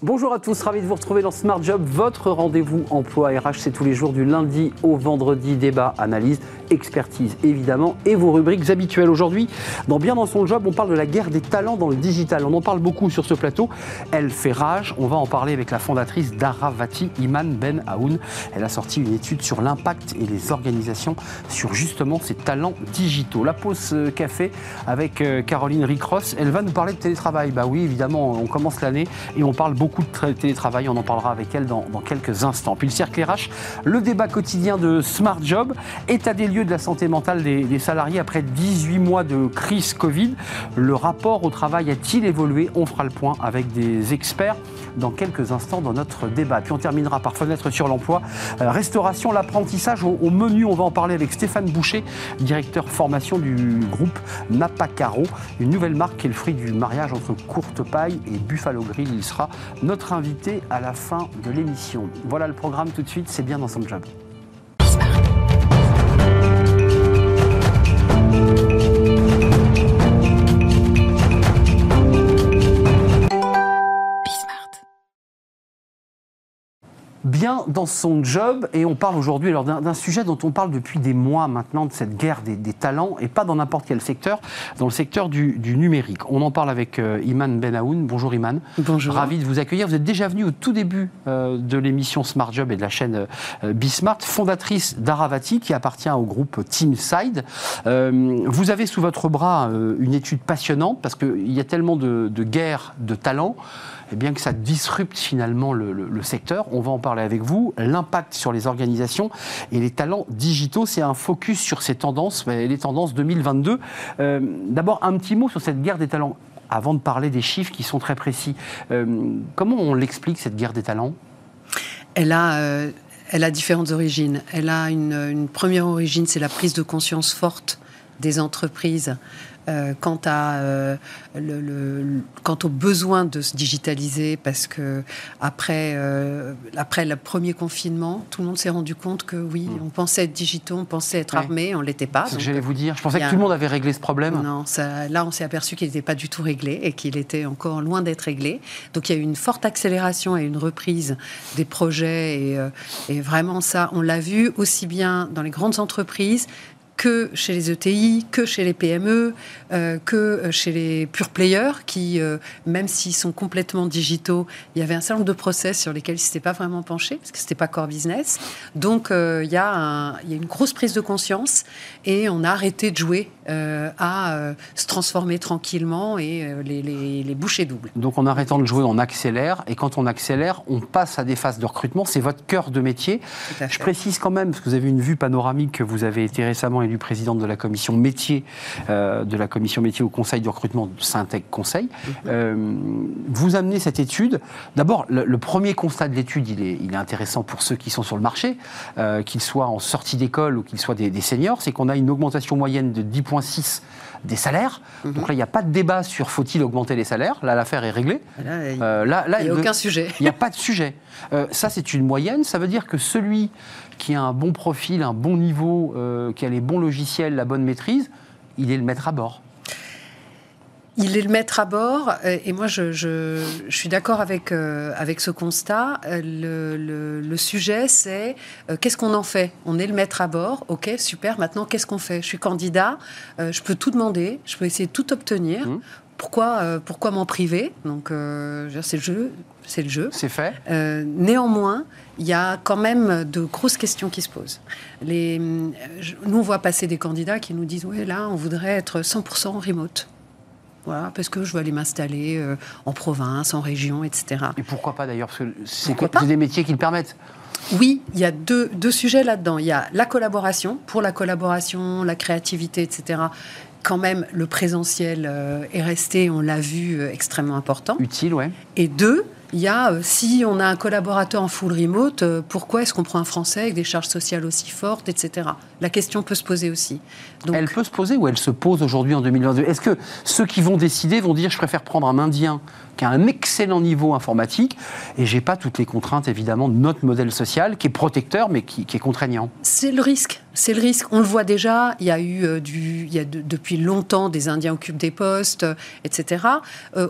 Bonjour à tous, ravi de vous retrouver dans Smart Job, votre rendez-vous emploi RH, c'est tous les jours du lundi au vendredi, débat, analyse, expertise évidemment, et vos rubriques habituelles. Aujourd'hui, dans Bien dans son job, on parle de la guerre des talents dans le digital. On en parle beaucoup sur ce plateau, elle fait rage, on va en parler avec la fondatrice d'Aravati, Iman Ben Aoun. Elle a sorti une étude sur l'impact et les organisations sur justement ces talents digitaux. La pause euh, café avec euh, Caroline Ricross, elle va nous parler de télétravail. Bah oui, évidemment, on commence l'année et on parle beaucoup beaucoup de télétravail. On en parlera avec elle dans, quelques instants. Puis le cercle RH, le débat quotidien de Smart Job, état des lieux de la santé mentale des, salariés après 18 mois de crise Covid. Le rapport au travail a-t-il évolué? On fera le point avec des experts dans quelques instants dans notre débat. Puis on terminera par fenêtre sur l'emploi. Euh, restauration, l'apprentissage au, menu. On va en parler avec Stéphane Boucher, directeur formation du groupe Napacaro, une nouvelle marque qui est le fruit du mariage entre Courte Paille et Buffalo Grill. Il sera notre invité à la fin de l'émission. Voilà le programme tout de suite, c'est bien dans son job. Bien dans son job et on parle aujourd'hui d'un sujet dont on parle depuis des mois maintenant, de cette guerre des, talents et pas dans n'importe quel secteur, dans le secteur du, numérique. On en parle avec euh, Iman Benaoun. Bonjour Iman. Bonjour. Ravi de vous accueillir. Vous êtes déjà venu au tout début euh, de l'émission Smart Job et de la chaîne euh, Bismart, fondatrice d'Aravati qui appartient au groupe Teamside. vous avez sous votre bras une étude passionnante parce qu'il y a tellement de, de guerres de talents et eh bien que ça disrupte finalement le, secteur. On va en parler avec vous. L'impact sur les organisations et les talents digitaux, c'est un focus sur ces tendances, les tendances 2022. Euh, d'abord, un petit mot sur cette guerre des talents avant de parler des chiffres qui sont très précis. Euh, comment on l'explique, cette guerre des talents? Elle a. Euh, elle a différentes origines. Elle a une première origine, c'est la prise de conscience forte des entreprises euh, quant, à, euh, le, quant au besoin de se digitaliser, parce que après, euh, après le premier confinement, tout le monde s'est rendu compte que oui, hmm. on pensait être digitaux, on pensait être armé, on l'était pas. C'est ce que j'allais vous dire. Je pensais que tout le monde avait réglé ce problème. Non, ça, là, on s'est aperçu qu'il n'était pas du tout réglé et qu'il était encore loin d'être réglé. Donc il y a eu une forte accélération et une reprise des projets et, et vraiment ça, on l'a vu aussi bien dans les grandes entreprises que chez les ETI, que chez les PME, euh, que chez les pure players qui, euh, même s'ils sont complètement digitaux, il y avait un certain nombre de process sur lesquels ils ne s'étaient pas vraiment penchés, parce que ce n'était pas core business. Donc euh, il y a une grosse prise de conscience et on a arrêté de jouer à se transformer tranquillement et les, les, les bouchées doubles. Donc en arrêtant de jouer, on accélère et quand on accélère, on passe à des phases de recrutement. C'est votre cœur de métier. Je précise quand même, parce que vous avez une vue panoramique que vous avez été récemment du président de la commission métier, euh, de la commission métier au conseil de recrutement de Syntec Conseil. Mhm. Euh, vous amenez cette étude. D'abord, le, premier constat de l'étude, il est, il est, intéressant pour ceux qui sont sur le marché, euh, qu'ils soient en sortie d'école ou qu'ils soient des, seniors, c'est qu'on a une augmentation moyenne de 10,6 des salaires. Mhm. Donc là, il n'y a pas de débat sur faut-il augmenter les salaires. Là, l'affaire est réglée. Là, il n'y a aucun sujet. Il n'y a pas de sujet. ça, c'est une moyenne. Ça veut dire que celui qui a un bon profil, un bon niveau, euh, qui a les bons logiciels, la bonne maîtrise, il est le maître à bord. Il est le maître à bord, euh, et moi je, suis d'accord avec, euh, avec ce constat. Le, sujet, c'est qu'est-ce qu'on en fait? On est le maître à bord, ok, super, maintenant qu'est-ce qu'on fait? Je suis candidat, je peux tout demander, je peux essayer de tout obtenir. Mmh. Pourquoi, pourquoi m'en priver? Donc c'est le jeu, c'est le jeu. C'est fait. néanmoins, il y a quand même de grosses questions qui se posent. Les, nous, on voit passer des candidats qui nous disent Oui, là, on voudrait être 100% en remote. Voilà, parce que je veux aller m'installer euh, en province, en région, etc. Et pourquoi pas d'ailleurs Parce que c'est des métiers qui le permettent. Oui, il y a deux, deux sujets là-dedans. Il y a la collaboration, pour la collaboration, la créativité, etc. Quand même, le présentiel euh, est resté, on l'a vu, euh, extrêmement important. Utile, ouais. Et deux, il y a, euh, si on a un collaborateur en full remote, euh, pourquoi est-ce qu'on prend un Français avec des charges sociales aussi fortes, etc. La question peut se poser aussi. elle peut se poser ou elle se pose aujourd'hui en 2022 Est-ce que ceux qui vont décider vont dire je préfère prendre un Indien qui a un excellent niveau informatique et j'ai pas toutes les contraintes évidemment de notre modèle social qui est protecteur mais qui, est contraignant C'est le risque. C'est le risque. On le voit déjà. Il y a eu euh, du, il y a depuis longtemps des Indiens occupent des postes, etc.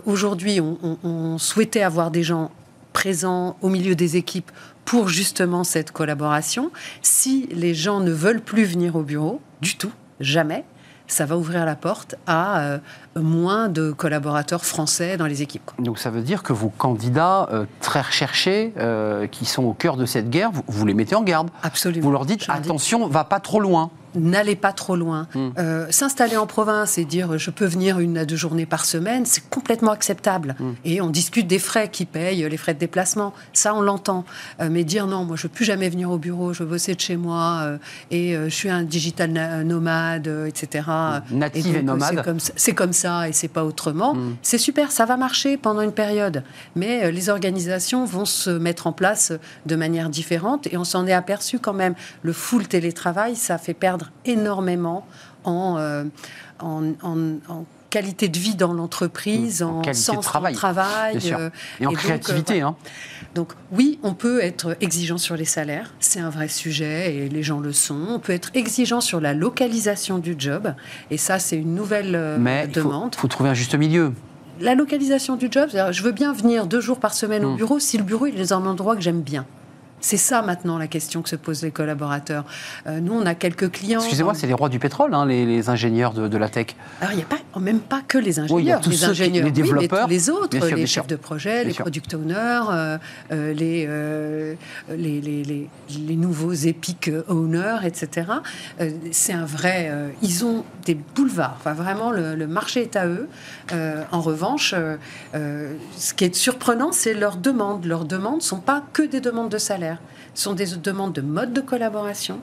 aujourd'hui, on, souhaitait avoir des gens présent au milieu des équipes pour justement cette collaboration. Si les gens ne veulent plus venir au bureau, du tout, jamais, ça va ouvrir la porte à euh, moins de collaborateurs français dans les équipes. Donc ça veut dire que vos candidats euh, très recherchés, euh, qui sont au cœur de cette guerre, vous, les mettez en garde. Absolument. Vous leur dites, attention, va pas trop loin n'allez pas trop loin. Hmm. Euh, s'installer en province et dire je peux venir une à deux journées par semaine, c'est complètement acceptable. Hmm. Et on discute des frais qui payent, les frais de déplacement. Ça, on l'entend. Euh, mais dire non, moi, je ne veux plus jamais venir au bureau, je veux bosser de chez moi euh, et je suis un digital nomade, etc. Hmm. Native et, nomade. C'est comme, ça et c'est pas autrement. C'est super, ça va marcher pendant une période. Mais les organisations vont se mettre en place de manière différente et on s'en est aperçu quand même. Le full télétravail, ça fait perdre énormément euh, en, en, qualité de vie dans l'entreprise, en, sens de travail, travail euh, et en créativité. Donc, hein. donc oui, on peut être exigeant sur les salaires, c'est un vrai sujet et les gens le sont. On peut être exigeant sur la localisation du job et ça c'est une nouvelle euh, Mais demande. Il faut, trouver un juste milieu la localisation du job, je veux bien venir deux jours par semaine au hmm. bureau si le bureau il est dans un endroit que j'aime bien. C'est ça maintenant la question que se posent les collaborateurs. Euh, nous, on a quelques clients. Excusez-moi, c'est les rois du pétrole, hein, les, ingénieurs de, la tech. Alors, il n'y a pas, même pas que les ingénieurs. il y a tous les ingénieurs, les développeurs, les autres, les chefs de projet, les product owners, euh, euh, les, les, les, nouveaux epic owners, etc. c'est un vrai. ils ont des boulevards. Enfin, vraiment, le, le marché est à eux. en revanche, ce qui est surprenant, c'est leurs demandes. Leurs demandes ne sont pas que des demandes de salaire sont des demandes de mode de collaboration,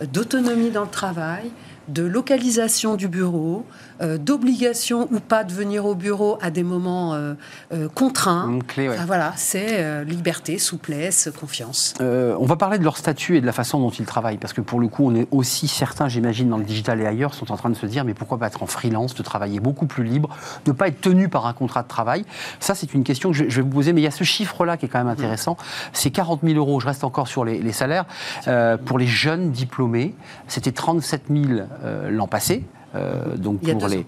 euh, d'autonomie dans le travail, de localisation du bureau, euh, d'obligation ou pas de venir au bureau à des moments euh, euh, contraints. voilà, c'est liberté, souplesse, confiance. on va parler de leur statut et de la façon dont ils travaillent, parce que pour le coup, on est aussi certains, j'imagine, dans le digital et ailleurs, sont en train de se dire, mais pourquoi pas être en freelance, de travailler beaucoup plus libre, de ne pas être tenu par un contrat de travail Ça, c'est une question que je, vais vous poser, mais il y a ce chiffre-là qui est quand même intéressant. C'est 40 000 euros, je reste encore sur les, les salaires, pour les jeunes diplômés. C'était 37 000 l'an passé. Euh, donc il pour les,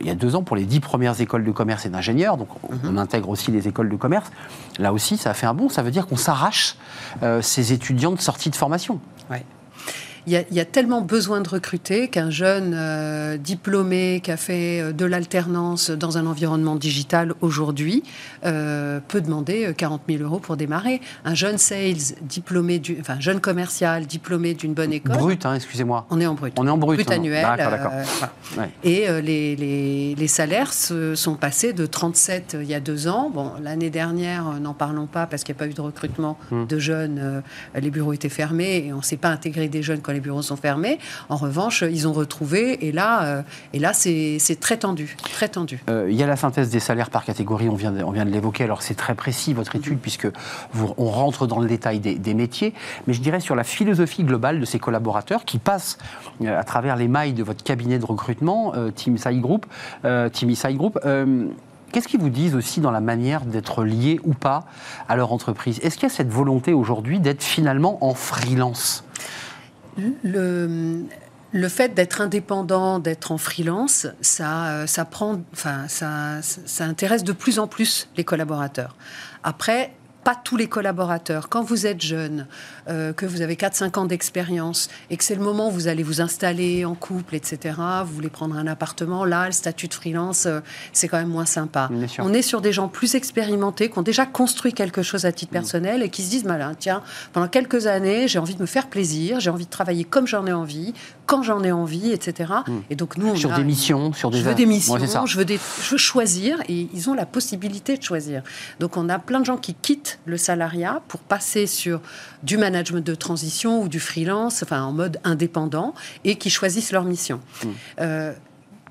il y a deux ans pour les dix premières écoles de commerce et d'ingénieurs, donc on, mhm. intègre aussi les écoles de commerce. Là aussi, ça a fait un bon. Ça veut dire qu'on s'arrache euh, ces étudiants de sortie de formation. Ouais il y, a tellement besoin de recruter qu'un jeune euh, diplômé qui a fait euh, de l'alternance dans un environnement digital aujourd'hui euh, peut demander 40 000 euros pour démarrer. Un jeune sales diplômé, du, enfin jeune commercial diplômé d'une bonne école. Brut, hein, excusez-moi. On est en brut. On est en brut. Brut hein. annuel. Et les, les, les, salaires se, sont passés de 37 il y a deux ans. Bon, l'année dernière, n'en parlons pas parce qu'il n'y a pas eu de recrutement hmm. de jeunes. les bureaux étaient fermés et on ne s'est pas intégré des jeunes les bureaux sont fermés. En revanche, ils ont retrouvé, et là, euh, et là c'est très tendu. Très tendu. Euh, il y a la synthèse des salaires par catégorie, on vient de, on vient de l'évoquer, alors c'est très précis votre étude, puisque vous, on rentre dans le détail des, métiers, mais je dirais sur la philosophie globale de ces collaborateurs qui passent euh, à travers les mailles de votre cabinet de recrutement, Team Sai Group, Team Group. Qu'est-ce qu'ils vous disent aussi dans la manière d'être liés ou pas à leur entreprise? Est-ce qu'il y a cette volonté aujourd'hui d'être finalement en freelance? Le, le fait d'être indépendant, d'être en freelance, ça, ça prend, enfin, ça, ça intéresse de plus en plus les collaborateurs. Après, pas tous les collaborateurs. Quand vous êtes jeune, euh, que vous avez 4-5 ans d'expérience et que c'est le moment où vous allez vous installer en couple, etc., vous voulez prendre un appartement, là, le statut de freelance, euh, c'est quand même moins sympa. On est sur des gens plus expérimentés, qui ont déjà construit quelque chose à titre mm. personnel et qui se disent, malin, tiens, pendant quelques années, j'ai envie de me faire plaisir, j'ai envie de travailler comme j'en ai envie, quand j'en ai envie, etc. Mm. Et donc nous, on sur des missions, sur des je veux des missions, je veux des, je veux choisir et ils ont la possibilité de choisir. Donc on a plein de gens qui quittent le salariat pour passer sur du management de transition ou du freelance, enfin en mode indépendant, et qui choisissent leur mission. Hmm. Euh,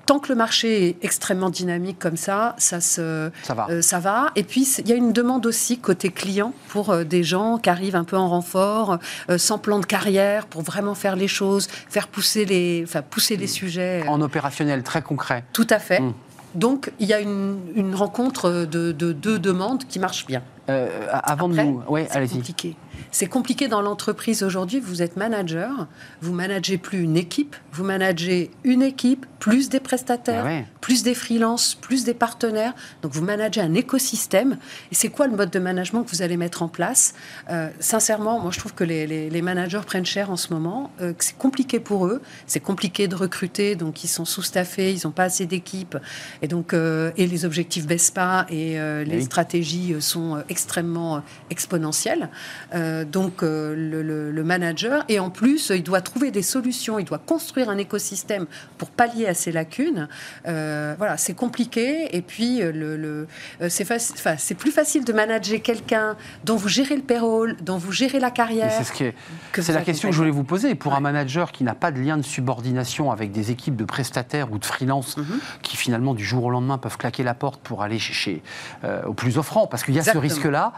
tant que le marché est extrêmement dynamique comme ça, ça, se, ça, va. Euh, ça va. Et puis, il y a une demande aussi côté client pour euh, des gens qui arrivent un peu en renfort, sans plan de carrière, pour vraiment faire les choses, faire pousser les, enfin, pousser les hmm. sujets. En opérationnel, très concret. Tout à fait. Hmm. Donc, il y a une, rencontre de deux demandes qui marche bien. Euh, avant de nous, c'est compliqué. C'est compliqué dans l'entreprise aujourd'hui. Vous êtes manager, vous managez plus une équipe, vous managez une équipe, plus des prestataires, Ah plus des freelances, plus des partenaires. Donc vous managez un écosystème. Et c'est quoi le mode de management que vous allez mettre en place? Euh, Sincèrement, moi je trouve que les, les- les managers prennent cher en ce moment, euh, que c'est compliqué pour eux, c'est compliqué de recruter, donc ils sont sous-staffés, ils n'ont pas assez d'équipes, et donc euh, et les objectifs baissent pas, et euh, les Oui. stratégies sont extrêmement exponentielles. Euh, donc euh, le, le- le manager, et en plus, euh, il doit trouver des solutions, il doit construire un écosystème pour pallier à ces lacunes. Euh, voilà, c'est compliqué, et puis euh, le, le- euh, c'est faci- plus facile de manager quelqu'un dont vous gérez le payroll, dont vous gérez la carrière. C'est ce qui est- que c'est vous la question que je voulais vous poser. Pour un manager qui n'a pas de lien de subordination avec des équipes de prestataires ou de freelance Mhm. qui finalement du jour au lendemain peuvent claquer la porte pour aller chez, euh, au plus offrant, parce qu'il y a Exactement. ce risque-là,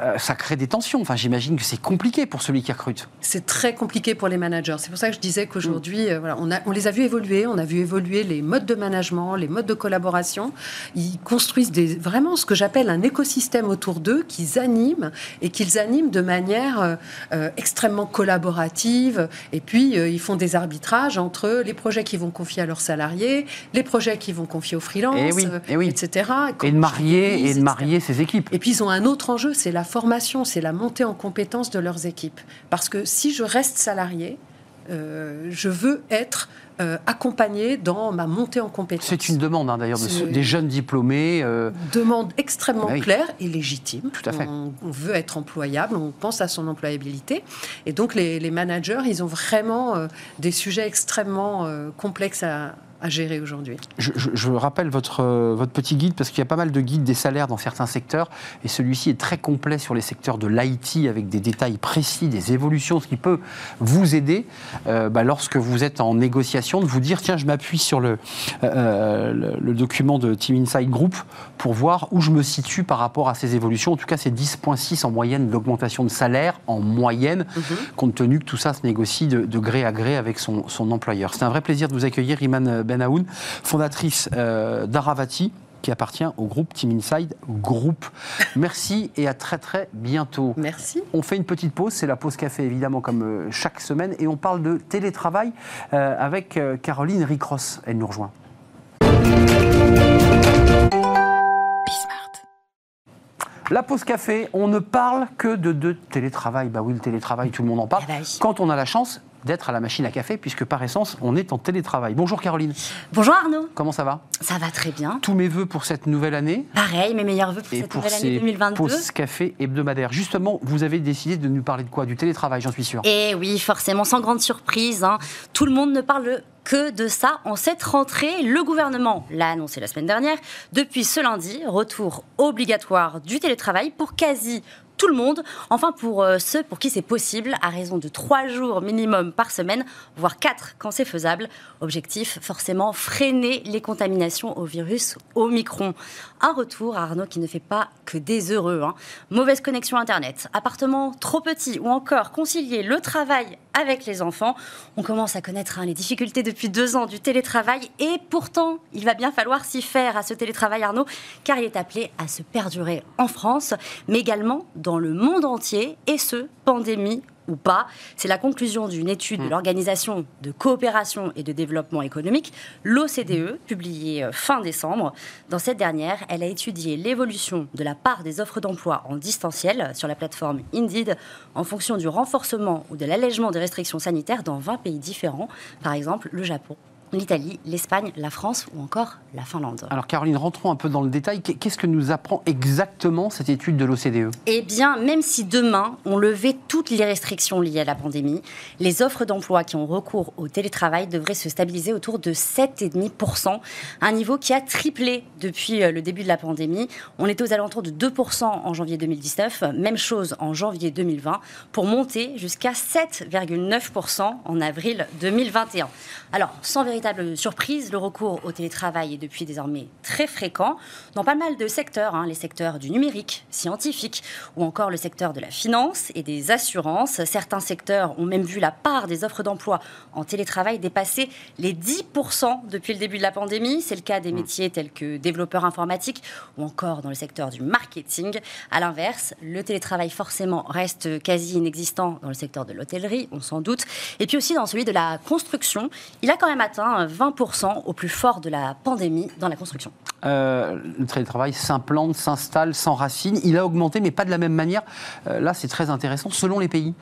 euh, ça crée des tensions. Enfin, j'imagine que c'est compliqué pour celui qui recrute. C'est très compliqué pour les managers. C'est pour ça que je disais qu'aujourd'hui, euh, voilà, on, a- on les a vus évoluer, on a vu évoluer les modes de management, les modes de collaboration. Ils construisent des, vraiment ce que j'appelle un écosystème autour d'eux qu'ils animent et qu'ils animent de manière euh, euh, extrêmement collaborative. Et puis, euh, ils font des arbitrages entre les projets qu'ils vont confier à leurs salariés, les projets qu'ils vont confier aux freelances, Eh oui, eh oui. etc. Et de marier, et de etc. marier ses équipes. Et puis ils ont un autre enjeu, c'est la formation, c'est la montée en compétence de leurs équipes. Parce que si je reste salarié, euh, je veux être euh, accompagné dans ma montée en compétence. C'est une demande hein, d'ailleurs de des jeunes diplômés. euh, demande extrêmement oui. claire et légitime. Tout à fait. On, on veut être employable, on pense à son employabilité. Et donc les, les managers, ils ont vraiment des sujets extrêmement complexes à, à gérer aujourd'hui. Je, je- je rappelle votre, euh, votre petit guide parce qu'il y a pas mal de guides des salaires dans certains secteurs et celui-ci est très complet sur les secteurs de l'IT avec des détails précis, des évolutions, ce qui peut vous aider euh, bah, lorsque vous êtes en négociation de vous dire tiens je m'appuie sur le, euh, le, le document de Team Inside Group pour voir où je me situe par rapport à ces évolutions. En tout cas c'est 10,6 en moyenne d'augmentation de salaire en moyenne compte tenu que tout ça se négocie de, de gré à gré avec son, son employeur. C'est un vrai plaisir de vous accueillir, Iman Benaoun, fondatrice euh, d'Aravati qui appartient au groupe Team Inside Group. Merci et à très très bientôt. Merci. On fait une petite pause, c'est la pause café évidemment comme euh, chaque semaine et on parle de télétravail euh, avec Caroline Ricross. Elle nous rejoint. La pause café, on ne parle que de, de télétravail. Bah oui, le télétravail, tout le monde en parle. Eh ben. Quand on a la chance d'être à la machine à café, puisque par essence, on est en télétravail. Bonjour Caroline, Bonjour Arnaud, comment ça va? Ça va très bien. Tous mes voeux pour cette nouvelle année? Pareil, mes meilleurs voeux pour et cette pour nouvelle année ces 2022. pauses café hebdomadaires. Justement, vous avez décidé de nous parler de quoi? Du télétravail, j'en suis sûr. Et oui, forcément, sans grande surprise, hein, tout le monde ne parle que de ça. En cette rentrée, le gouvernement l'a annoncé la semaine dernière. Depuis ce lundi, retour obligatoire du télétravail pour quasi tout le monde, enfin pour euh, ceux pour qui c'est possible, à raison de trois jours minimum par semaine, voire quatre quand c'est faisable. Objectif, forcément, freiner les contaminations au virus Omicron. Un retour, Arnaud, qui ne fait pas que des heureux. hein. Mauvaise connexion Internet, appartement trop petit ou encore concilier le travail avec les enfants. On commence à connaître hein, les difficultés depuis deux ans du télétravail et pourtant, il va bien falloir s'y faire à ce télétravail, Arnaud, car il est appelé à se perdurer en France, mais également dans le monde entier, et ce, pandémie ou pas. C'est la conclusion d'une étude de l'Organisation de coopération et de développement économique, l'OCDE, publiée euh, fin décembre. Dans cette dernière, elle a étudié l'évolution de la part des offres d'emploi en distanciel sur la plateforme Indeed en fonction du renforcement ou de l'allègement des restrictions sanitaires dans 20 pays différents, par exemple le Japon, l'Italie, l'Espagne, la France ou encore la Finlande. Alors Caroline, rentrons un peu dans le détail. Qu'est-ce que nous apprend exactement cette étude de l'OCDE Eh bien, même si demain on levait toutes les restrictions liées à la pandémie, les offres d'emploi qui ont recours au télétravail devraient se stabiliser autour de 7,5%, un niveau qui a triplé depuis euh, le début de la pandémie. On était aux alentours de 2% en janvier 2019, même chose en janvier 2020, pour monter jusqu'à 7,9% en avril 2021. Alors, sans véritable surprise, le recours au télétravail est depuis désormais très fréquent dans pas mal de secteurs, hein, les secteurs du numérique, scientifique ou encore le secteur de la finance et des assurances. Certains secteurs ont même vu la part des offres d'emploi en télétravail dépasser les 10% depuis le début de la pandémie. C'est le cas des mmh. métiers tels que développeurs informatiques ou encore dans le secteur du marketing. À l'inverse, le télétravail forcément reste quasi inexistant dans le secteur de l'hôtellerie, on s'en doute, et puis aussi dans celui de la construction. Il a quand même atteint 20% au plus fort de la pandémie dans la construction. Euh, le télétravail s'implante, s'installe, s'enracine. Il a augmenté, mais pas de la même manière. Euh, là, c'est très intéressant, selon les pays.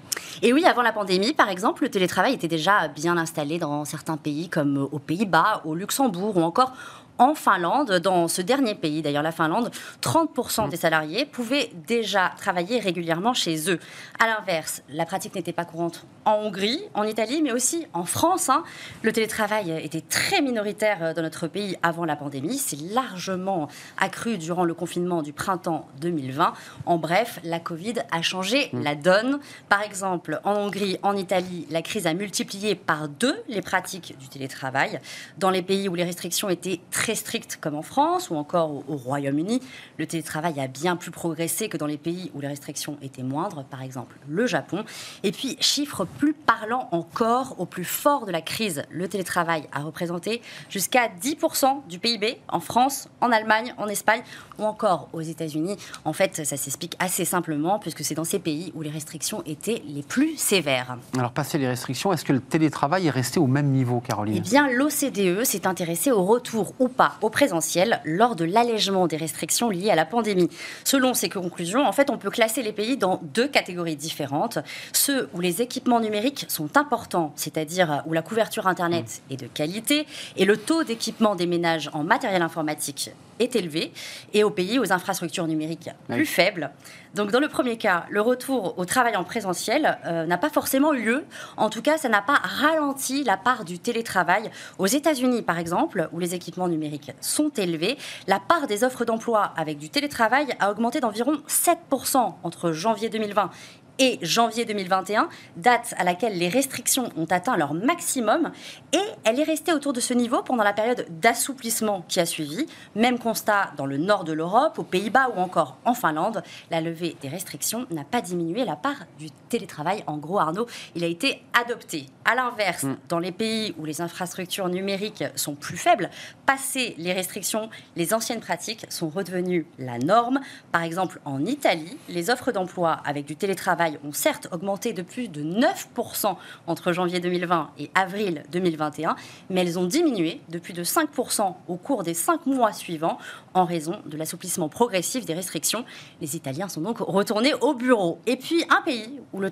Et oui, avant la pandémie, par exemple, le télétravail était déjà bien installé dans certains pays comme aux Pays-Bas, au Luxembourg ou encore en Finlande, dans ce dernier pays, d'ailleurs la Finlande, 30% mmh. des salariés pouvaient déjà travailler régulièrement chez eux. À l'inverse, la pratique n'était pas courante en Hongrie, en Italie, mais aussi en France. Hein. Le télétravail était très minoritaire euh, dans notre pays avant la pandémie. C'est largement accru durant le confinement du printemps 2020. En bref, la Covid a changé mmh. la donne. Par exemple, en Hongrie, en Italie, la crise a multiplié par deux les pratiques du télétravail. Dans les pays où les restrictions étaient très très strictes comme en France ou encore au, Royaume-Uni, le télétravail a bien plus progressé que dans les pays où les restrictions étaient moindres, par exemple le Japon. Et puis, chiffre plus parlant encore, au plus fort de la crise, le télétravail a représenté jusqu'à 10% du PIB en France, en Allemagne, en Espagne ou encore aux États-Unis. En fait, ça s'explique assez simplement puisque c'est dans ces pays où les restrictions étaient les plus sévères. Alors, passer les restrictions, est-ce que le télétravail est resté au même niveau, Caroline? Eh bien, l'OCDE s'est intéressé au retour ou pas au présentiel lors de l'allègement des restrictions liées à la pandémie. Selon ces conclusions, en fait, on peut classer les pays dans deux catégories différentes. Ceux où les équipements numériques sont importants, c'est-à-dire où la couverture Internet est de qualité, et le taux d'équipement des ménages en matériel informatique est élevé et aux pays aux infrastructures numériques plus faibles. Donc dans le premier cas, le retour au travail en présentiel euh, n'a pas forcément eu lieu. En tout cas, ça n'a pas ralenti la part du télétravail. Aux États-Unis, par exemple, où les équipements numériques sont élevés, la part des offres d'emploi avec du télétravail a augmenté d'environ 7% entre janvier 2020 et janvier 2021, date à laquelle les restrictions ont atteint leur maximum, et elle est restée autour de ce niveau pendant la période d'assouplissement qui a suivi. Même constat dans le nord de l'Europe, aux Pays-Bas ou encore en Finlande, la levée des restrictions n'a pas diminué la part du télétravail. En gros, Arnaud, il a été adopté. À l'inverse, mm. dans les pays où les infrastructures numériques sont plus faibles, passé les restrictions, les anciennes pratiques sont redevenues la norme. Par exemple, en Italie, les offres d'emploi avec du télétravail ont certes augmenté de plus de 9% entre janvier 2020 et avril 2021, mais elles ont diminué de plus de 5% au cours des cinq mois suivants en raison de l'assouplissement progressif des restrictions. Les Italiens sont donc retournés au bureau. Et puis un pays où le,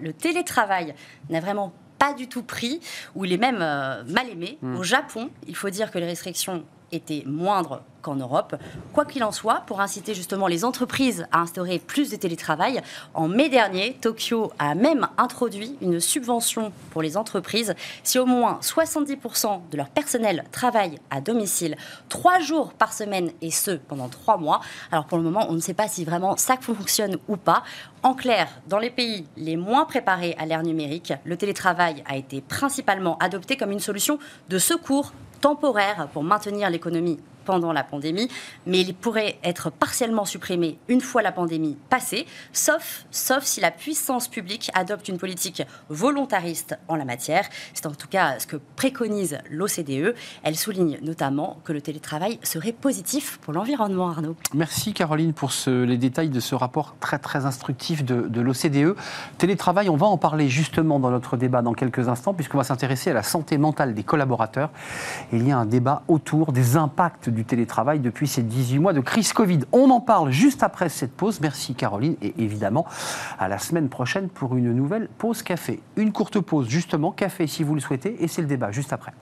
le télétravail n'a vraiment pas du tout pris, où il est même euh, mal aimé. Mmh. Au Japon, il faut dire que les restrictions étaient moindres qu'en Europe. Quoi qu'il en soit, pour inciter justement les entreprises à instaurer plus de télétravail, en mai dernier, Tokyo a même introduit une subvention pour les entreprises si au moins 70% de leur personnel travaille à domicile trois jours par semaine et ce pendant trois mois. Alors pour le moment, on ne sait pas si vraiment ça fonctionne ou pas. En clair, dans les pays les moins préparés à l'ère numérique, le télétravail a été principalement adopté comme une solution de secours temporaire pour maintenir l'économie pendant la pandémie, mais il pourrait être partiellement supprimé une fois la pandémie passée, sauf, sauf si la puissance publique adopte une politique volontariste en la matière. C'est en tout cas ce que préconise l'OCDE. Elle souligne notamment que le télétravail serait positif pour l'environnement, Arnaud. Merci Caroline pour les détails de ce rapport très très instructif de, de l'OCDE. Télétravail, on va en parler justement dans notre débat dans quelques instants, puisqu'on va s'intéresser à la santé mentale des collaborateurs. Il y a un débat autour des impacts du télétravail depuis ces 18 mois de crise Covid. On en parle juste après cette pause. Merci Caroline et évidemment à la semaine prochaine pour une nouvelle pause café. Une courte pause justement, café si vous le souhaitez et c'est le débat juste après.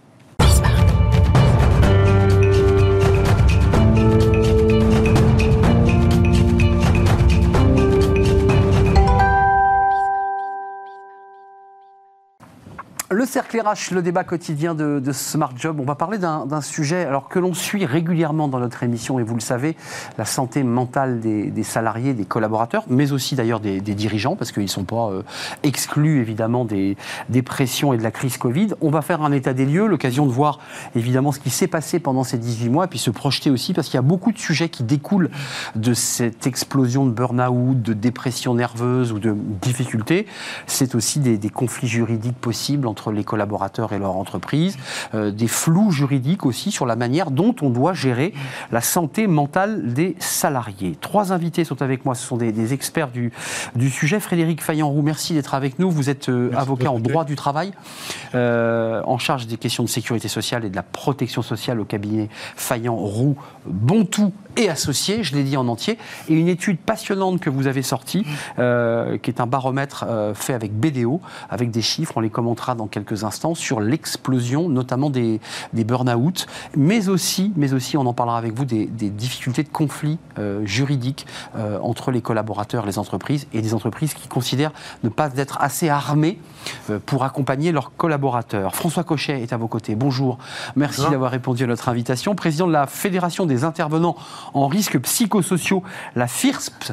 Le cercle RH, le débat quotidien de, Smart Job. On va parler d'un sujet alors que l'on suit régulièrement dans notre émission, et vous le savez, la santé mentale des, salariés, des collaborateurs, mais aussi d'ailleurs des, dirigeants, parce qu'ils ne sont pas euh, exclus évidemment des, pressions et de la crise Covid. On va faire un état des lieux, l'occasion de voir évidemment ce qui s'est passé pendant ces 18 mois, et puis se projeter aussi, parce qu'il y a beaucoup de sujets qui découlent de cette explosion de burn-out, de dépression nerveuse ou de difficultés. C'est aussi des, conflits juridiques possibles les collaborateurs et leur entreprise, euh, des flous juridiques aussi sur la manière dont on doit gérer la santé mentale des salariés. Trois invités sont avec moi, ce sont des, experts du, du sujet. Frédéric Fayan-Roux, merci d'être avec nous. Vous êtes euh, avocat en droit du travail, euh, en charge des questions de sécurité sociale et de la protection sociale au cabinet Fayan-Roux, Bontou et associés, je l'ai dit en entier, et une étude passionnante que vous avez sortie, qui est un baromètre fait avec BDO, avec des chiffres, on les commentera dans quelques instants, sur l'explosion notamment des, des burn-out, mais aussi, mais aussi, on en parlera avec vous, des, difficultés de conflit euh, juridiques euh, entre les collaborateurs, les entreprises, et des entreprises qui considèrent ne pas être assez armées euh, pour accompagner leurs collaborateurs. François Cochet est à vos côtés. Bonjour. Merci d'avoir répondu à notre invitation. Président de la Fédération des intervenants en risques psychosociaux, la FIRSP.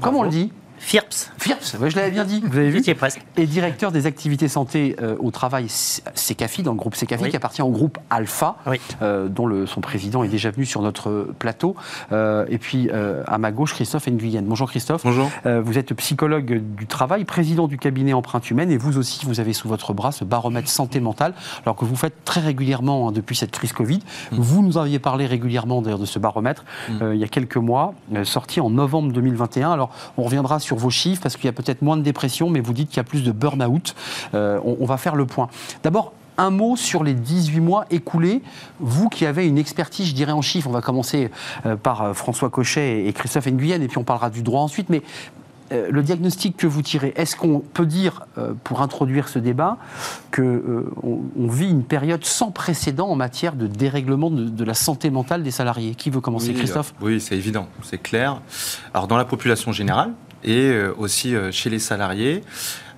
Comment on le dit? FIRPS. FIRPS, je l'avais bien dit, vous avez vu presque. Et directeur des activités santé euh, au travail CECAFI, dans le groupe CECAFI, qui appartient au groupe Alpha, euh, dont le, son président est déjà venu sur notre plateau. Euh, et puis, à ma gauche, Christophe Nguyen. Bonjour Christophe. Bonjour. vous êtes psychologue du travail, président du cabinet Empreinte Humaine, et vous aussi, vous avez sous votre bras ce baromètre santé mentale, alors que vous faites très régulièrement, hein, depuis cette crise Covid, mm. vous nous aviez parlé régulièrement d'ailleurs de ce baromètre, mm. il y a quelques mois, sorti en novembre 2021. Alors, on reviendra sur vos chiffres, parce qu'il y a peut-être moins de dépression, mais vous dites qu'il y a plus de burn-out. Euh, on, va faire le point. D'abord, un mot sur les 18 mois écoulés. Vous qui avez une expertise, je dirais en chiffres, on va commencer euh, par euh, François Cochet et Christophe Nguyen, et puis on parlera du droit ensuite, mais le diagnostic que vous tirez, est-ce qu'on peut dire, pour introduire ce débat, qu'on on vit une période sans précédent en matière de dérèglement de, la santé mentale des salariés? Qui veut commencer, Christophe? Oui, c'est évident, c'est clair. Alors, dans la population générale, et euh, aussi euh, chez les salariés,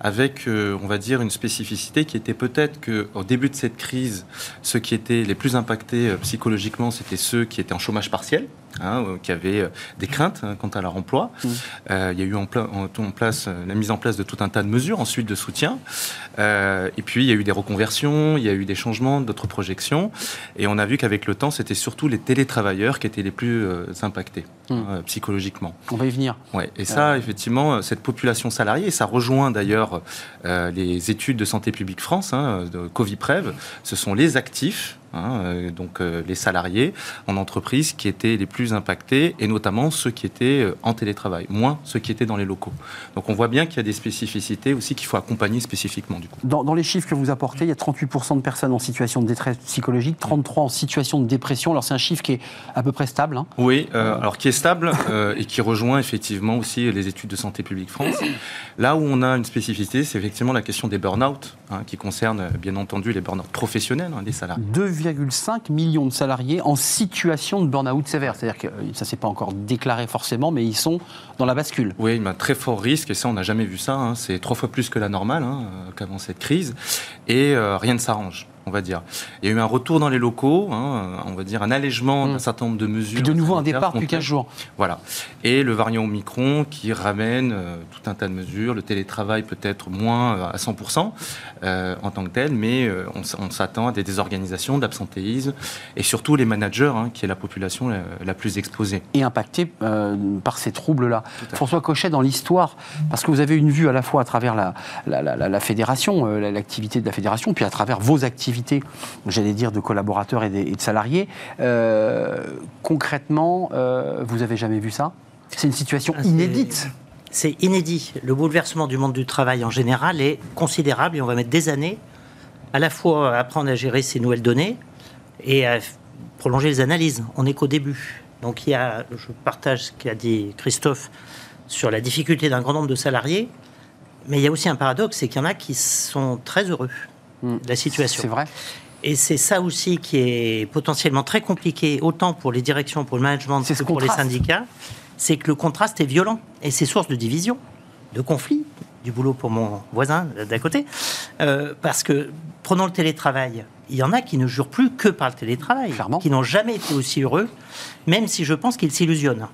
avec, euh, on va dire, une spécificité qui était peut-être qu'au début de cette crise, ceux qui étaient les plus impactés psychologiquement, c'était ceux qui étaient en chômage partiel, Hein, euh, qui avaient euh, des craintes hein, quant à leur emploi. Mmh. Euh, il y a eu en, en, place la mise en place de tout un tas de mesures ensuite de soutien. et puis il y a eu des reconversions, il y a eu des changements, d'autres projections. Et on a vu qu'avec le temps, c'était surtout les télétravailleurs qui étaient les plus impactés mmh. psychologiquement. On va y venir. Ouais. Et ça, effectivement, cette population salariée, ça rejoint d'ailleurs les études de Santé publique France, hein, de Coviprev, ce sont les actifs Hein, euh, donc euh, les salariés en entreprise qui étaient les plus impactés, et notamment ceux qui étaient euh, en télétravail, moins ceux qui étaient dans les locaux. Donc on voit bien qu'il y a des spécificités aussi qu'il faut accompagner spécifiquement du coup. Dans, les chiffres que vous apportez, il y a 38% de personnes en situation de détresse psychologique, 33 en situation de dépression. Alors c'est un chiffre qui est à peu près stable. Hein. Oui, alors qui est stable et qui rejoint effectivement aussi les études de Santé publique France. Là où on a une spécificité, c'est effectivement la question des burn-out, hein, qui concerne bien entendu les burn-out professionnels des salariés. 2,5 millions de salariés en situation de burn-out sévère. C'est-à-dire que euh, ça ne s'est pas encore déclaré forcément, mais ils sont dans la bascule. Oui, il a un très fort risque, et ça, on n'a jamais vu ça. Hein. C'est trois fois plus que la normale hein, euh, qu'avant cette crise. Et euh, rien ne s'arrange on va dire. Il y a eu un retour dans les locaux, hein, on va dire un allègement d'un mm. certain nombre de mesures. Puis de nouveau un départ depuis 15 jours. Voilà. Et le variant Omicron qui ramène euh, tout un tas de mesures, le télétravail peut-être moins euh, à 100% euh, en tant que tel, mais on, s'attend à des désorganisations, d'absentéisme, et surtout les managers, hein, qui est la population la, plus exposée. Et impactée par ces troubles-là. François Cochet, dans l'histoire, parce que vous avez une vue à la fois à travers la, la, la fédération, l'activité de la fédération, puis à travers vos activités j'allais dire, de collaborateurs et de, salariés. Euh, concrètement, euh, vous avez jamais vu ça? C'est une situation ah, inédite. C'est inédit. Le bouleversement du monde du travail en général est considérable et on va mettre des années à la fois à apprendre à gérer ces nouvelles données et à prolonger les analyses. On n'est qu'au début. Donc il y a, je partage ce qu'a dit Christophe sur la difficulté d'un grand nombre de salariés, mais il y a aussi un paradoxe, c'est qu'il y en a qui sont très heureux. Mm. la situation. C'est vrai. Et c'est ça aussi qui est potentiellement très compliqué, autant pour les directions, pour le management que pour les syndicats, c'est que le contraste est violent et c'est source de division, de conflit, du boulot pour mon voisin d'à côté, Euh, parce que, prenons le télétravail, il y en a qui ne jurent plus que par le télétravail, Clairement. qui n'ont jamais été aussi heureux, même si je pense qu'ils s'illusionnent.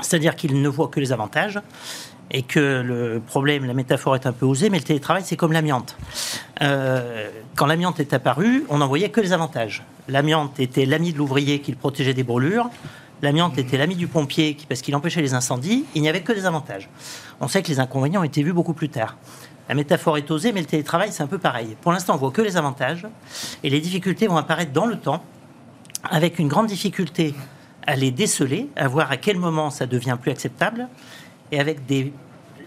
C'est-à-dire qu'ils ne voient que les avantages et que le problème, la métaphore est un peu osée, mais le télétravail, c'est comme l'amiante. Euh, quand l'amiante est apparue, on n'en voyait que les avantages. L'amiante était l'ami de l'ouvrier qui le protégeait des brûlures. L'amiante était l'ami du pompier parce qu'il empêchait les incendies. Il n'y avait que des avantages. On sait que les inconvénients ont été vus beaucoup plus tard. La métaphore est osée, mais le télétravail, c'est un peu pareil. Pour l'instant, on voit que les avantages. Et les difficultés vont apparaître dans le temps, avec une grande difficulté à les déceler, à voir à quel moment ça devient plus acceptable, et avec des...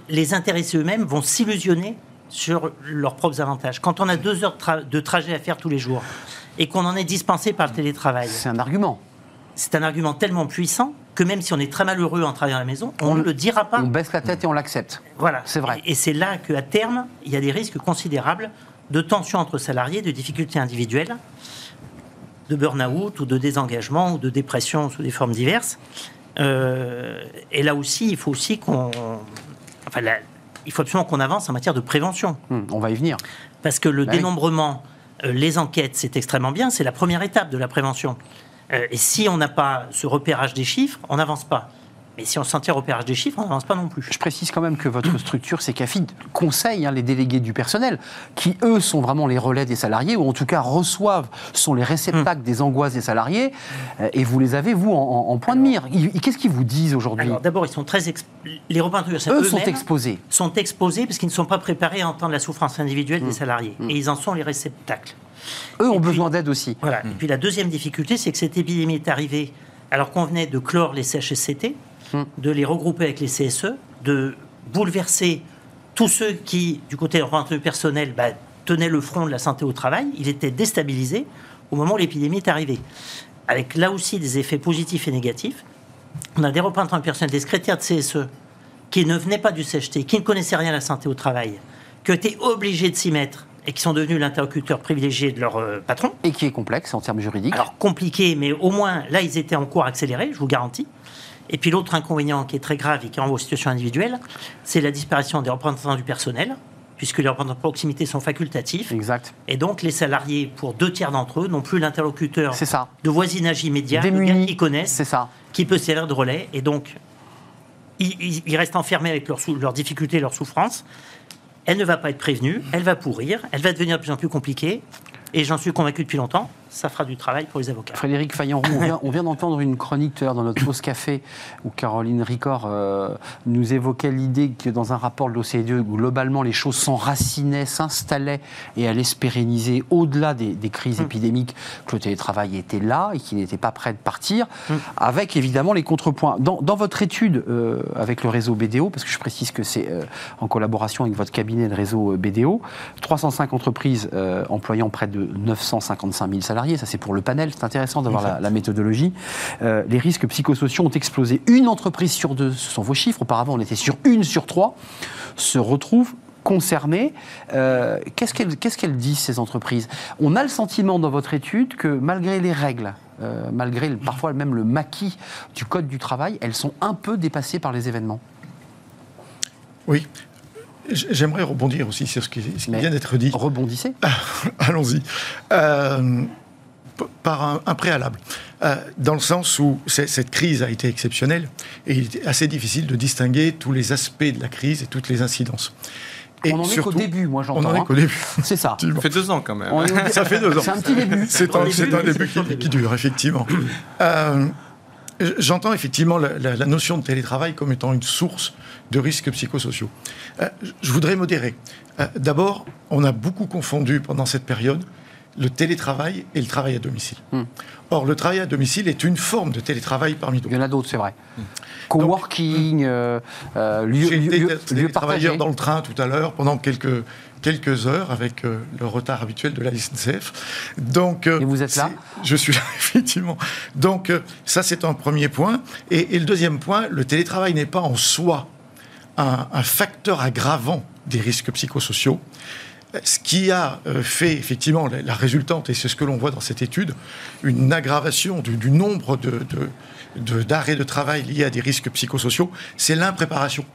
Les intéressés eux-mêmes vont s'illusionner sur leurs propres avantages. Quand on a deux heures de trajet à faire tous les jours, et qu'on en est dispensé par le télétravail, C'est un argument. C'est un argument tellement puissant que même si on est très malheureux en travaillant à la maison, on On- ne le dira pas. On baisse la tête et on l'accepte. Voilà. C'est vrai. Et, et c'est là qu'à terme, il y a des risques considérables de tensions entre salariés, de difficultés individuelles, de burn-out ou de désengagement ou de dépression sous des formes diverses. Euh, et là aussi, il faut aussi qu'on. Enfin, là, il faut absolument qu'on avance en matière de prévention. Hum, on va y venir. Parce que le Bah oui. dénombrement, euh, les enquêtes, c'est extrêmement bien, c'est la première étape de la prévention. Euh, et si on n'a pas ce repérage des chiffres, on n'avance pas. Mais si on s'en tire au repérage des chiffres, on n'avance pas non plus. Je précise quand même que votre structure, c'est CAFID, conseille hein, les délégués du personnel, qui eux sont vraiment les relais des salariés, ou en tout cas reçoivent, sont les réceptacles Hmm. des angoisses des salariés, euh, et vous les avez, vous, en, point de mire. Qu'est-ce qu'ils vous disent aujourd'hui Alors d'abord, ils sont très exp- les représentants Eux sont eux-mêmes exposés. sont exposés parce qu'ils ne sont pas préparés à entendre la souffrance individuelle Hmm. des salariés et ils en sont les réceptacles. Eux ont puis- besoin d'aide aussi. Voilà. Et puis la deuxième difficulté, c'est que cette épidémie est arrivée alors qu'on venait de clore les CHSCT, Hmm. de les regrouper avec les CSE, de bouleverser tous ceux qui, du côté du personnel, bah, tenaient le front de la santé au travail. Il était déstabilisé au moment où l'épidémie est arrivée. Avec là aussi des effets positifs et négatifs. On a des représentants du personnel, des secrétaires de CSE qui ne venaient pas du CHT, qui ne connaissaient rien à la santé au travail, qui été obligés de s'y mettre et qui sont devenus l'interlocuteur privilégié de leur euh, patron. Et qui est complexe en termes juridiques. Alors compliqué, mais au moins là ils étaient en cours accéléré, je vous garantis. Et puis l'autre inconvénient qui est très grave et qui renvoie aux situations individuelles, c'est la disparition des représentants du personnel, puisque les représentants de proximité sont facultatifs. exact. Et donc les salariés, pour deux tiers d'entre eux, n'ont plus l'interlocuteur de voisinage immédiat, qu'ils connaissent, ça. qui peut servir de relais. Et donc ils, ils- ils restent enfermés avec leurs difficultés, leurs souffrances. Elle ne va pas être prévenue, elle va pourrir, elle va devenir de plus en plus compliquée. Et j'en suis convaincu depuis longtemps, ça fera du travail pour les avocats. Frédéric Fayenroux, on vient, d'entendre une chronique tout à l'heure dans notre pause café où Caroline Ricard euh, nous évoquait l'idée que dans un rapport de l'OCDE, globalement les choses s'enracinaient, s'installaient et allaient se pérenniser au-delà des, des crises épidémiques, que le télétravail était là et qu'il n'était pas prêt de partir, avec évidemment les contrepoints. Dans, dans votre étude euh, avec le réseau BDO, parce que je précise que c'est euh, en collaboration avec votre cabinet de réseau BDO, 305 entreprises employant près de 955 000 salariés, ça c'est pour le panel, c'est intéressant d'avoir la, la méthodologie. Euh, les risques psychosociaux ont explosé. Une entreprise sur deux, ce sont vos chiffres, auparavant on était sur une sur trois, se retrouve concernées. Euh, Qu'est-ce qu'elles disent, ces entreprises? On a le sentiment dans votre étude que malgré les règles, euh, malgré le- parfois même le maquis du Code du travail, elles sont un peu dépassées par les événements? Oui. J'aimerais rebondir aussi sur ce qui, ce qui Mais- vient d'être dit. Rebondissez. Allons-y. Euh, par un, un préalable. Euh, dans le sens où cette crise a été exceptionnelle et il était assez difficile de distinguer tous les aspects de la crise et toutes les incidences. Et on en est qu'au début, moi j'entends. On en est hein. qu'au début. C'est ça. Ça fait deux ans quand même. Est Ça fait deux ans. C'est un petit début. C'est un, c'est un début qui, qui dure, effectivement. Euh, J'entends effectivement la, la- la notion de télétravail comme étant une source de risques psychosociaux. Euh, je voudrais modérer. Euh, D'abord, on a beaucoup confondu pendant cette période le télétravail et le travail à domicile. Hmm. Or, le travail à domicile est une forme de télétravail parmi Il d'autres. y en a d'autres, c'est vrai. Coworking, euh, euh, lieu, J'ai lieu, lieu- lieu partagé. dans le train tout à l'heure pendant quelques, quelques heures avec euh, le retard habituel de la SNCF. Donc, euh, Et vous êtes là Je suis là, effectivement. Donc, euh, ça, c'est un premier point. Et, et le deuxième point, le télétravail n'est pas en soi un, un facteur aggravant des risques psychosociaux. Ce qui a euh, fait effectivement la, résultante, et c'est ce que l'on voit dans cette étude, une aggravation du, du nombre de, d'arrêts de travail liés à des risques psychosociaux, c'est l'impréparation.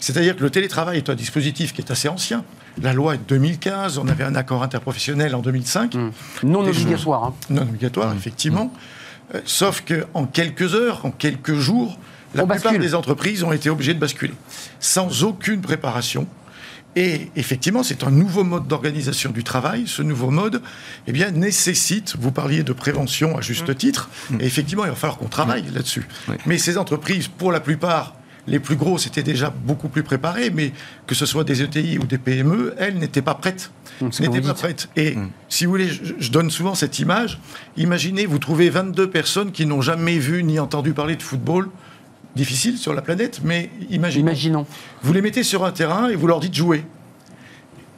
C'est-à-dire que le télétravail est un dispositif qui est assez ancien. La loi est de 2015, on avait un accord interprofessionnel en 2005. Mmh. Non Des obligatoire. hein. Non obligatoire, effectivement. Euh, sauf qu'en quelques heures, en quelques jours, la On plupart bascule. des entreprises ont été obligées de basculer, sans aucune préparation. Et effectivement, c'est un nouveau mode d'organisation du travail. Ce nouveau mode eh bien, nécessite, vous parliez de prévention à juste titre, et effectivement, il va falloir qu'on travaille là-dessus. Oui. Mais ces entreprises, pour la plupart, les plus grosses étaient déjà beaucoup plus préparées, mais que ce soit des ETI ou des PME, elles n'étaient pas prêtes. N'étaient pas prêtes. Et si vous voulez, je, je donne souvent cette image. Imaginez, vous trouvez 22 personnes qui n'ont jamais vu ni entendu parler de football. Difficile sur la planète, mais imaginez. Imaginons. Vous les mettez sur un terrain et vous leur dites jouer.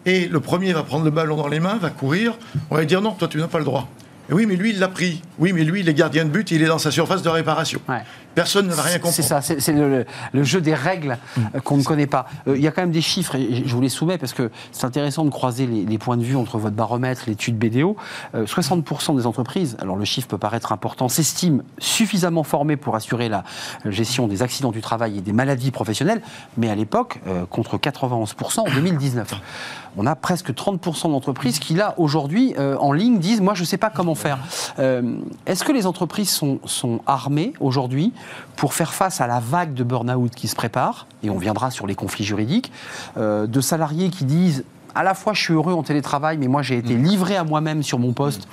Et le premier va prendre le ballon dans les mains, va courir. On va lui dire non, toi tu n'as pas le droit. Et oui, mais lui il l'a pris. Oui, mais lui il est gardien de but, il est dans sa surface de réparation. Ouais. Personne ne va rien comprendre. C'est ça, c'est le, jeu des règles euh, qu'on ne connaît pas. Euh, Il y a quand même des chiffres, et je vous les soumets parce que c'est intéressant de croiser les, les points de vue entre votre baromètre, l'étude BDO. Euh, 60% des entreprises, alors le chiffre peut paraître important, s'estiment suffisamment formées pour assurer la gestion des accidents du travail et des maladies professionnelles, mais à l'époque, euh, contre 91% en 2019. On a presque 30% d'entreprises qui, là, aujourd'hui, euh, en ligne, disent Moi, je ne sais pas comment faire. Euh, Est-ce que les entreprises sont, sont armées aujourd'hui pour faire face à la vague de burn-out qui se prépare Et on viendra sur les conflits juridiques, euh, de salariés qui disent à la fois je suis heureux en télétravail, mais moi j'ai été livré à moi-même sur mon poste.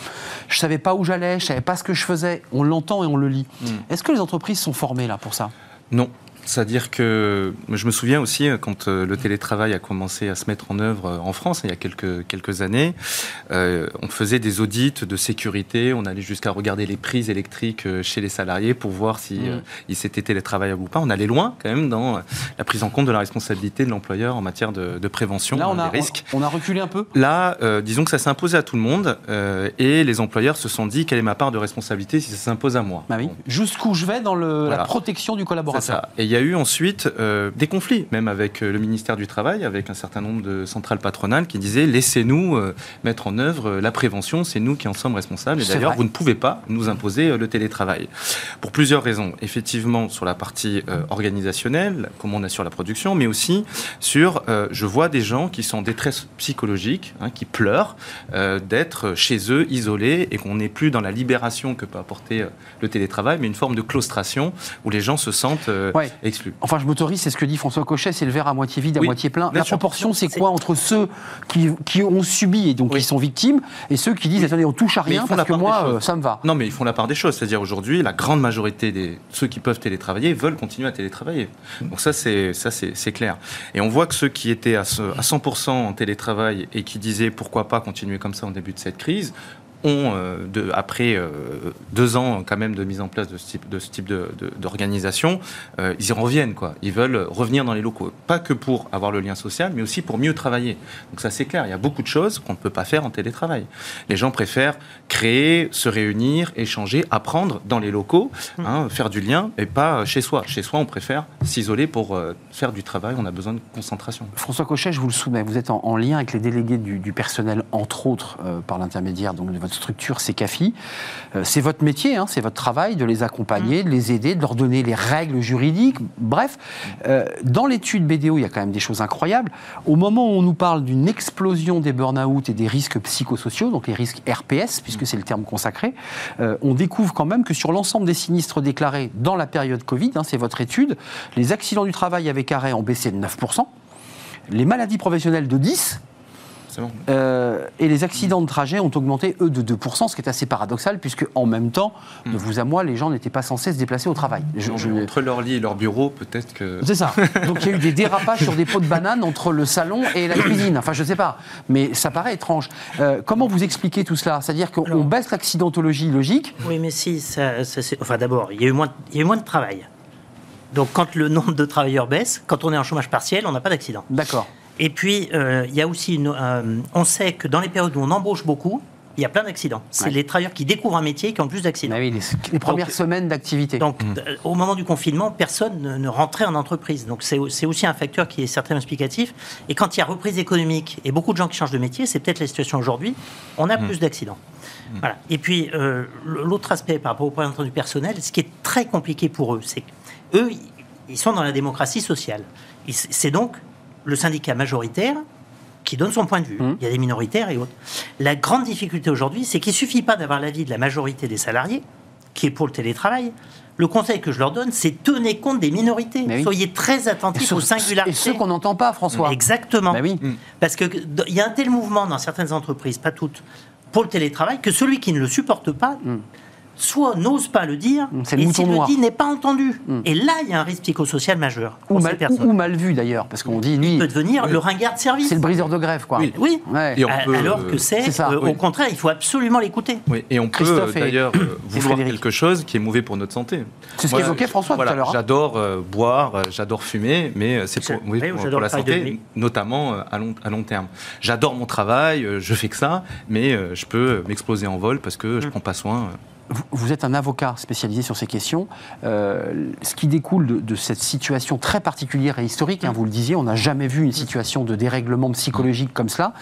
Je savais pas où j'allais, je savais pas ce que je faisais. On l'entend et on le lit. Est-ce que les entreprises sont formées là pour ça? Non. C'est-à-dire que je me souviens aussi euh, quand euh, le télétravail a commencé à se mettre en œuvre euh, en France il y a quelques, quelques années, euh, on faisait des audits de sécurité, on allait jusqu'à regarder les prises électriques chez les salariés pour voir si euh, ils s'étaient télétravaillables ou pas. On allait loin quand même dans la prise en compte de la responsabilité de l'employeur en matière de, de prévention Là, on a, des risques. on, on a reculé un peu? Là, euh, disons que ça s'est imposé à tout le monde et les employeurs se sont dit quelle est ma part de responsabilité si ça s'impose à moi? Bah oui. Bon. Jusqu'où je vais dans le- la protection du collaborateur? A eu ensuite euh, des conflits, même avec euh, le ministère du Travail, avec un certain nombre de centrales patronales qui disaient laissez-nous euh, mettre en œuvre la prévention, c'est nous qui en sommes responsables. Et d'ailleurs, vous ne pouvez pas nous imposer le télétravail. Pour plusieurs raisons. Effectivement, sur la partie organisationnelle, comment on assure la production, mais aussi sur, je vois des gens qui sont en détresse psychologique, hein, qui pleurent d'être chez eux, isolés, et qu'on n'est plus dans la libération que peut apporter le télétravail, mais une forme de claustration où les gens se sentent euh, Ouais. Enfin, je m'autorise, c'est ce que dit François Cochet, c'est le verre à moitié vide, à Oui, moitié plein. La sûr. proportion, c'est quoi entre ceux qui, qui ont subi et donc Oui. qui sont victimes et ceux qui disent attendez, on touche à rien parce que moi, euh, ça me va. Non, mais ils font la part des choses. C'est-à-dire aujourd'hui, la grande majorité des ceux qui peuvent télétravailler veulent continuer à télétravailler. Donc ça, c'est ça, c'est c'est clair. Et on voit que ceux qui étaient à, ce- à 100% en télétravail et qui disaient pourquoi pas continuer comme ça en début de cette crise ont, euh, de, après euh, deux ans quand même de mise en place de ce type de ce type de- de- d'organisation, euh, ils y reviennent quoi. Ils veulent revenir dans les locaux, pas que pour avoir le lien social, mais aussi pour mieux travailler. Donc ça c'est clair. Il y a beaucoup de choses qu'on ne peut pas faire en télétravail. Les gens préfèrent créer, se réunir, échanger, apprendre dans les locaux, hein, faire du lien et pas chez soi. Chez soi, on préfère s'isoler pour faire du travail. On a besoin de concentration. François Cochet, je vous le soumets, vous êtes en, en lien avec les délégués du, du personnel, entre autres, euh, par l'intermédiaire donc, de votre structure, c'est CAFI. Euh, c'est votre métier, hein, c'est votre travail de les accompagner, de les aider, de leur donner les règles juridiques. Bref, euh, dans l'étude BDO, il y a quand même des choses incroyables. Au moment où on nous parle d'une explosion des burn-out et des risques psychosociaux, donc les risques RPS, puisque c'est le terme consacré, euh, on découvre quand même que sur l'ensemble des sinistres déclarés dans la période Covid, hein, c'est votre étude, les accidents du travail avec arrêt ont baissé de 9%, les maladies professionnelles de 10%, Euh, et les accidents de trajet ont augmenté, eux, de 2%, ce qui est assez paradoxal, puisque en même temps, de vous à moi, les gens n'étaient pas censés se déplacer au travail. Je- je- Entre leur lit et leur bureau, peut-être que. c'est ça. Donc il y a eu des dérapages sur des pots de banane entre le salon et la cuisine. Enfin, je sais pas. Mais ça paraît étrange. Euh, comment vous expliquez tout cela? C'est-à-dire qu'on baisse l'accidentologie logique? Oui, mais si, ça, ça, c'est- enfin d'abord, il y, a eu moins, il y a eu moins de travail. Donc quand le nombre de travailleurs baisse, quand on est en chômage partiel, on n'a pas d'accident. D'accord. Et puis, euh, il y a aussi, une, euh, on sait que dans les périodes où on embauche beaucoup, il y a plein d'accidents. C'est Ouais. les travailleurs qui découvrent un métier qui ont le plus d'accidents. Ah oui, les, les premières Donc- semaines d'activité. Donc, euh, au moment du confinement, personne ne, ne rentrait en entreprise. Donc, c'est c'est aussi un facteur qui est certainement explicatif. Et quand il y a reprise économique et beaucoup de gens qui changent de métier, c'est peut-être la situation aujourd'hui, on a plus d'accidents. Voilà. Et puis, euh, l'autre aspect par rapport au représentant du personnel, ce qui est très compliqué pour eux, c'est qu'eux, ils sont dans la démocratie sociale. C'est donc le syndicat majoritaire qui donne son point de vue. Mmh. Il y a des minoritaires et autres. La grande difficulté aujourd'hui, c'est qu'il suffit pas d'avoir l'avis de la majorité des salariés, qui est pour le télétravail. Le conseil que je leur donne, c'est tenez compte des minorités. Oui. Soyez très attentifs ceux, aux singularités. et ceux qu'on n'entend pas, François. Exactement. Bah oui. Parce que d- il y a un tel mouvement dans certaines entreprises, pas toutes, pour le télétravail, que celui qui ne le supporte pas, soit n'ose pas le dire, Mm, le et s'il noir. le dit, n'est pas entendu. Mm. Et là, il y a un risque psychosocial majeur Ou mal, ou, personnes. ou mal vu d'ailleurs, parce qu'on dit, lui, Il peut devenir le ringard de service. c'est le briseur de grève, quoi. Oui. Oui. Ouais. Et on A- peut, Alors que c'est, euh, oui. au contraire, il faut absolument l'écouter. Oui, et on peut Christophe d'ailleurs euh, vouloir Frédéric. quelque chose qui est mauvais pour notre santé. C'est ce qu'évoquait François voilà, tout à l'heure. hein. J'adore euh, boire, j'adore fumer, mais c'est pour, pour- la santé, notamment à long, à long terme. J'adore mon travail, je fais que ça, mais je peux m'exploser en vol parce que je Mm. prends pas soin. Vous, êtes un avocat spécialisé sur ces questions. Euh, ce qui découle de, de cette situation très particulière et historique, hein, vous le disiez, on n'a jamais vu une situation de dérèglement psychologique comme cela,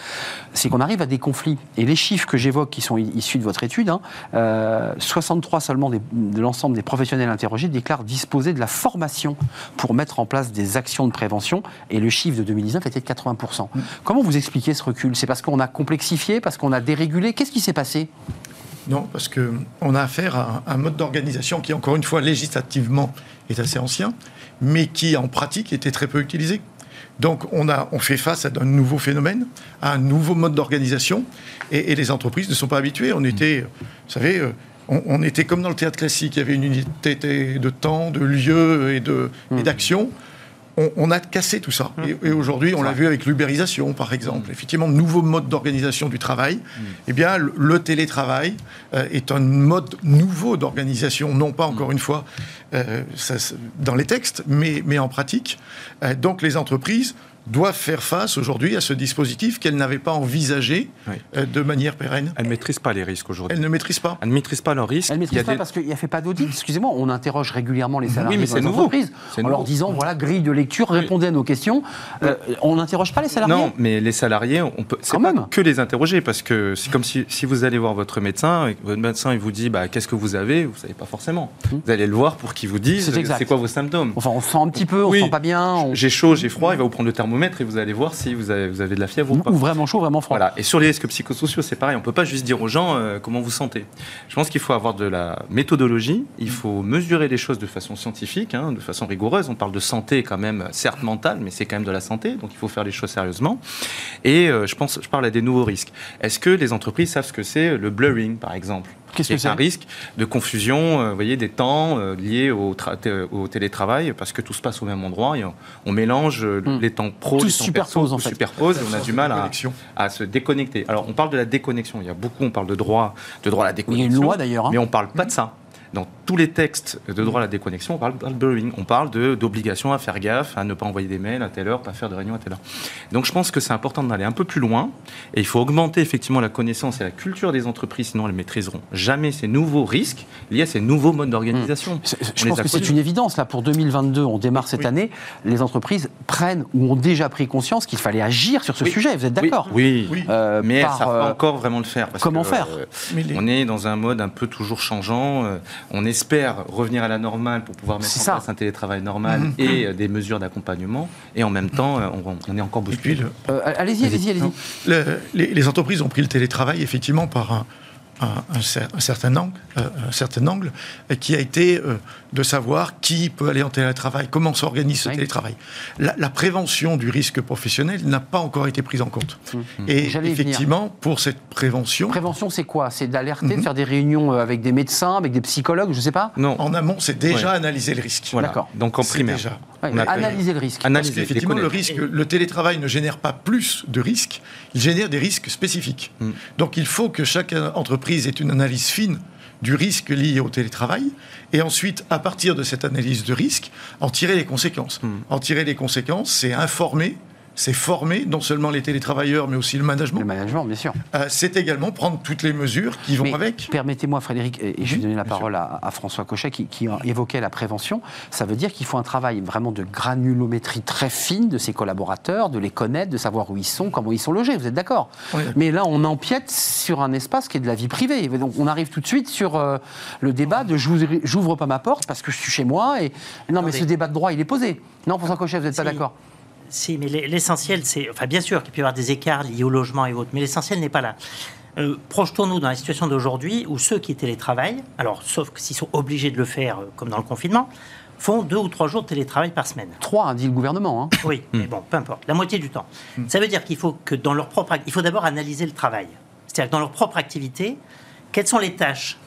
c'est qu'on arrive à des conflits. Et les chiffres que j'évoque, qui sont issus de votre étude, hein, euh, 63 seulement des- de l'ensemble des professionnels interrogés déclarent disposer de la formation pour mettre en place des actions de prévention, et le chiffre de 2019 était de 80%. Comment vous expliquez ce recul? C'est parce qu'on a complexifié, parce qu'on a dérégulé? Qu'est-ce qui s'est passé? Non, parce qu'on a affaire à un mode d'organisation qui, encore une fois, législativement est assez ancien, mais qui, en pratique, était très peu utilisé. Donc, on, a, on fait face à un nouveau phénomène, à un nouveau mode d'organisation, et, et les entreprises ne sont pas habituées. On était, vous savez, euh, on, on était comme dans le théâtre classique, il y avait une unité de temps, de lieu et et d'action. On, on a cassé tout ça. Et, et aujourd'hui, on l'a vu avec l'ubérisation, par exemple. Effectivement, nouveau mode d'organisation du travail. Eh bien, le, le télétravail euh, est un mode nouveau d'organisation, non pas encore une fois euh, ça, dans les textes, mais, mais en pratique. Euh, donc, les entreprises doivent faire face aujourd'hui à ce dispositif qu'elles n'avaient pas envisagé Oui. euh, de manière pérenne. Elles ne maîtrisent pas les risques aujourd'hui. Elles ne maîtrisent pas. Elles ne maîtrisent pas leurs risques. Elle ne Il y a maîtrise pas des- parce qu'il n'y a fait pas d'audit. Excusez-moi, on interroge régulièrement les salariés mais dans c'est les nouveau. entreprises en leur disant voilà grille de lecture, répondez à nos questions. Euh, on n'interroge pas les salariés. Non, mais les salariés, on peut. Quand pas même. que les interroger parce que c'est comme si, si vous allez voir votre médecin, et votre médecin il vous dit bah qu'est-ce que vous avez, vous savez pas forcément. Vous allez le voir pour qu'il vous dise Hmm. C'est c'est quoi vos symptômes. Enfin, on se sent un petit peu, on Oui. se sent pas bien. on- J'ai chaud, j'ai froid, il va vous prendre le thermomètre et vous allez voir si vous avez, vous avez de la fièvre ou Ou, pas. ou vraiment chaud, vraiment froid. Voilà. Et sur les risques psychosociaux, c'est pareil. On peut pas juste dire aux gens euh, comment vous sentez. Je pense qu'il faut avoir de la méthodologie. Il faut mesurer les choses de façon scientifique, hein, de façon rigoureuse. On parle de santé quand même, certes mentale, mais c'est quand même de la santé. Donc il faut faire les choses sérieusement. Et euh, je pense, je parle à des nouveaux risques. Est-ce que les entreprises savent ce que c'est le blurring, par exemple? Qu'est-ce que est c'est un risque de confusion, euh, vous voyez, des temps euh, liés au, tra- té- au télétravail, parce que tout se passe au même endroit. Et on, on mélange euh, Hmm. les temps pro, Tout les temps superpose, perso, en tout fait. superpose, et on a du mal à, se déconnecter. Alors, on parle de la déconnexion. Il y a beaucoup, on parle de droit, de droit à la Il y a déconnexion. une loi d'ailleurs. hein. Mais on parle pas de ça. Dans tous les textes de droit à la déconnexion, on parle de blurring. On parle de- d'obligation à faire gaffe, à ne pas envoyer des mails à telle heure, pas faire de réunion à telle heure. Donc je pense que c'est important d'aller un peu plus loin et il faut augmenter effectivement la connaissance et la culture des entreprises, sinon elles maîtriseront jamais ces nouveaux risques liés à ces nouveaux modes d'organisation. C'est- On Je pense que c'est une évidence. Là, pour 2022, on démarre cette Oui. année. Les entreprises prennent ou ont déjà pris conscience qu'il fallait agir sur ce Oui. sujet. Vous êtes d'accord Oui, Oui. Euh, mais elles par, savent euh, pas encore vraiment le faire. parce comment que, faire euh, les- On est dans un mode un peu toujours changeant. euh, On espère revenir à la normale pour pouvoir mettre en ça. place un télétravail normal et euh, des mesures d'accompagnement. Et en même temps, euh, on, on est encore bousculé. le- Euh, allez-y, allez-y, allez-y. Le- les, les entreprises ont pris le télétravail effectivement par un, un- un cer- un certain angle, euh, un certain angle euh, qui a été euh, de savoir qui peut aller en télétravail, comment s'organise ce télétravail. La, la prévention du risque professionnel n'a pas encore été prise en compte. Et J'allais y venir. effectivement, pour cette prévention, Prévention, c'est quoi? C'est d'alerter, de Mhm. faire des réunions avec des médecins, avec des psychologues, je sais pas? Non, en amont, c'est déjà Ouais. analyser le risque. voilà. D'accord. Donc en C'est primaire. déjà. Ouais, On a- Analyser le risque. Analyser, Parce qu'effectivement, le risque, le télétravail ne génère pas plus de risques, il génère des risques spécifiques. Mm. Donc il faut que chaque entreprise ait une analyse fine du risque lié au télétravail, et ensuite, à partir de cette analyse de risque, en tirer les conséquences. Mm. En tirer les conséquences, c'est informer, c'est former non seulement les télétravailleurs, mais aussi le management. Le management, bien sûr. Euh, c'est également prendre toutes les mesures qui vont Mais avec. Permettez-moi, Frédéric, et et je vais donner la bien parole à, à François Cochet qui, qui évoquait la prévention. Ça veut dire qu'il faut un travail vraiment de granulométrie très fine de ses collaborateurs, de les connaître, de savoir où ils sont, comment ils sont logés. Vous êtes d'accord Oui. Mais là, on empiète sur un espace qui est de la vie privée. Donc, on arrive tout de suite sur euh, le débat de j'ouvre pas ma porte parce que je suis chez moi. Et non, mais ce débat de droit, il est posé. Non, François Cochet, vous n'êtes pas d'accord Si, mais l'essentiel, c'est. Enfin, bien sûr qu'il peut y avoir des écarts liés au logement et autres, mais l'essentiel n'est pas là. Euh, projetons-nous dans la situation d'aujourd'hui où ceux qui télétravaillent, alors sauf que s'ils sont obligés de le faire, euh, comme dans le confinement, font deux ou trois jours de télétravail par semaine. Trois, dit le gouvernement. Hein. Oui, mais bon, peu importe, la moitié du temps. Ça veut dire qu'il faut que dans leur propre, il faut d'abord analyser le travail. C'est-à-dire que dans leur propre activité, quelles sont les tâches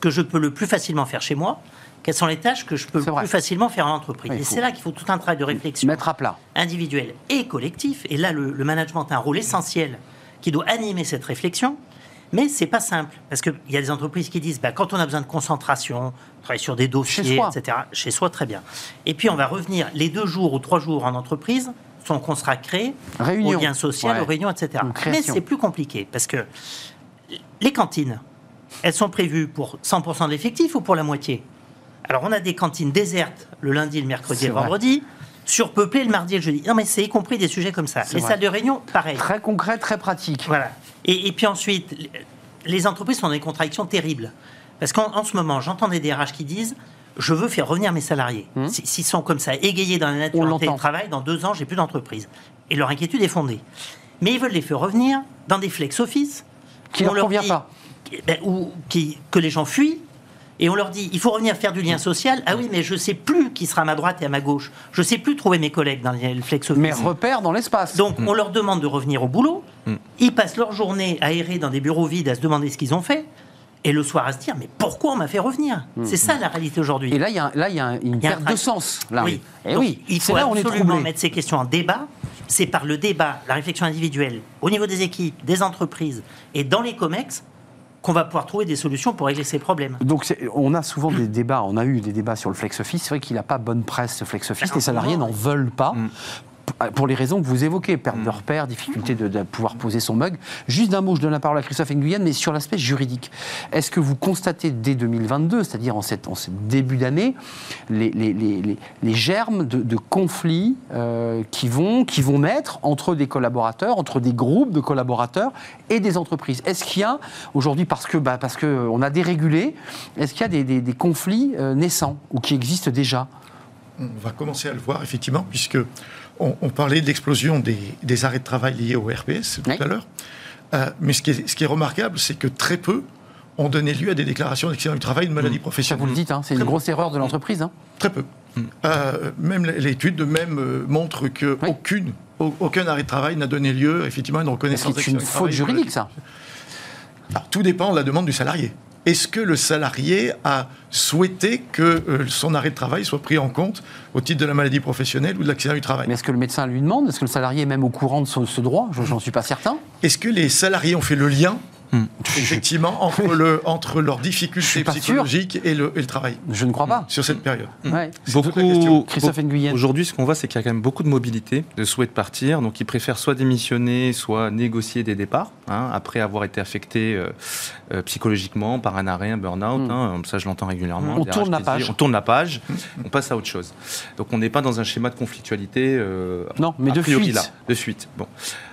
que je peux le plus facilement faire chez moi quelles sont les tâches que je peux le plus facilement faire en entreprise. et c'est là qu'il faut tout un travail de réflexion. Mettre à plat. Individuel et collectif. Et là, le, le management a un rôle essentiel qui doit animer cette réflexion. Mais c'est pas simple, parce qu'il y a des entreprises qui disent, bah, quand on a besoin de concentration, travailler sur des dossiers, etc., chez soi, très bien. Et puis on va revenir les deux jours ou trois jours en entreprise sont consacrés Réunion. au lien social, aux réunions, etc. Mais c'est plus compliqué, parce que les cantines, elles sont prévues pour 100% de l'effectif ou pour la moitié? Alors on a des cantines désertes le lundi, le mercredi et le vendredi surpeuplé le mardi et le jeudi. Non, mais c'est y compris des sujets comme ça. Les salles de réunion, pareil. Très concret, très pratique. Voilà. Et, puis ensuite, les entreprises sont dans des contradictions terribles. Parce qu'en ce moment, j'entends des DRH qui disent je veux faire revenir mes salariés. Hum. S'ils sont comme ça, égayés dans la nature du travail, dans deux ans, j'ai plus d'entreprise. Et leur inquiétude est fondée. Mais ils veulent les faire revenir dans des flex office. Qui ne leur convient pas. Ben, ou qui, que les gens fuient et on leur dit il faut revenir faire du lien social. Ah oui, mais je sais plus qui sera à ma droite et à ma gauche. Je sais plus trouver mes collègues dans le flex office. Mais repères dans l'espace. Donc on leur demande de revenir au boulot. Mm. Ils passent leur journée aérés dans des bureaux vides à se demander ce qu'ils ont fait. Et le soir à se dire, mais pourquoi on m'a fait revenir? Mm. C'est ça la réalité aujourd'hui. Et là, il y a, là, y a une perte de sens. Là. Oui. Et oui. Il faut là absolument mettre ces questions en débat. C'est par le débat, la réflexion individuelle, au niveau des équipes, des entreprises et dans les COMEX, qu'on va pouvoir trouver des solutions pour régler ces problèmes. Donc on a souvent des débats, on a eu des débats sur le flex office. C'est vrai qu'il n'a pas bonne presse ce flex office. Les salariés n'en veulent pas. Mm pour les raisons que vous évoquez, perte de mm. repères, difficulté de, pouvoir poser son mug. Juste d'un mot, je donne la parole à Christophe Nguyen, mais sur l'aspect juridique. Est-ce que vous constatez dès 2022, c'est-à-dire en, ce début d'année, les, les, les, les, germes de, conflits euh, qui, vont, qui vont naître entre des collaborateurs, entre des groupes de collaborateurs et des entreprises? Est-ce qu'il y a aujourd'hui, parce que bah, parce qu'on a dérégulé, est-ce qu'il y a des, des, des conflits euh, naissants ou qui existent déjà? On va commencer à le voir, effectivement, puisque on, parlait de l'explosion des, arrêts de travail liés au RPS tout à l'heure. Euh, mais ce qui, est, remarquable, c'est que très peu ont donné lieu à des déclarations d'accident du travail, de maladie professionnelle. Ça vous le dites, hein, c'est une grosse erreur de l'entreprise. Hein. Très peu. Hmm. Euh, même l'étude même euh, montre que aucun arrêt de travail n'a donné lieu effectivement à une reconnaissance. C'est une faute juridique, ça. tout dépend de la demande du salarié est-ce que le salarié a souhaité que euh, son arrêt de travail soit pris en compte au titre de la maladie professionnelle ou de l'accident du travail? Mais est-ce que le médecin lui demande? Est-ce que le salarié est même au courant de ce, ce droit? J'en suis pas certain. Est-ce que les salariés ont fait le lien Effectivement, entre, le, entre leurs difficultés psychologiques et le, travail. Je ne crois pas. Sur cette période. Beaucoup, Christophe Aujourd'hui, ce qu'on voit, c'est qu'il y a quand même beaucoup de mobilité, de souhait de partir. Donc, ils préfèrent soit démissionner, soit négocier des départs, hein, après avoir été affectés euh, euh, psychologiquement par un arrêt, un burn-out. Hmm. Hein, ça, je l'entends régulièrement. On tourne la page. On tourne la page, on passe à autre chose. Donc, on n'est pas dans un schéma de conflictualité. Euh, non, mais de fuite. Là, de fuite. Bon.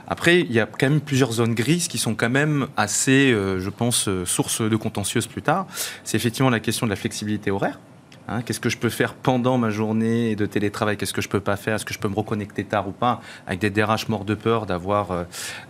Après, il y a quand même plusieurs zones grises qui sont quand même assez, euh, je pense, euh, source de contentieuses plus tard. C'est effectivement la question de la flexibilité horaire. Hein, qu'est-ce que je peux faire pendant ma journée de télétravail Qu'est-ce que je peux pas faire Est-ce que je peux me reconnecter tard ou pas Avec des DRH morts de peur d'avoir euh,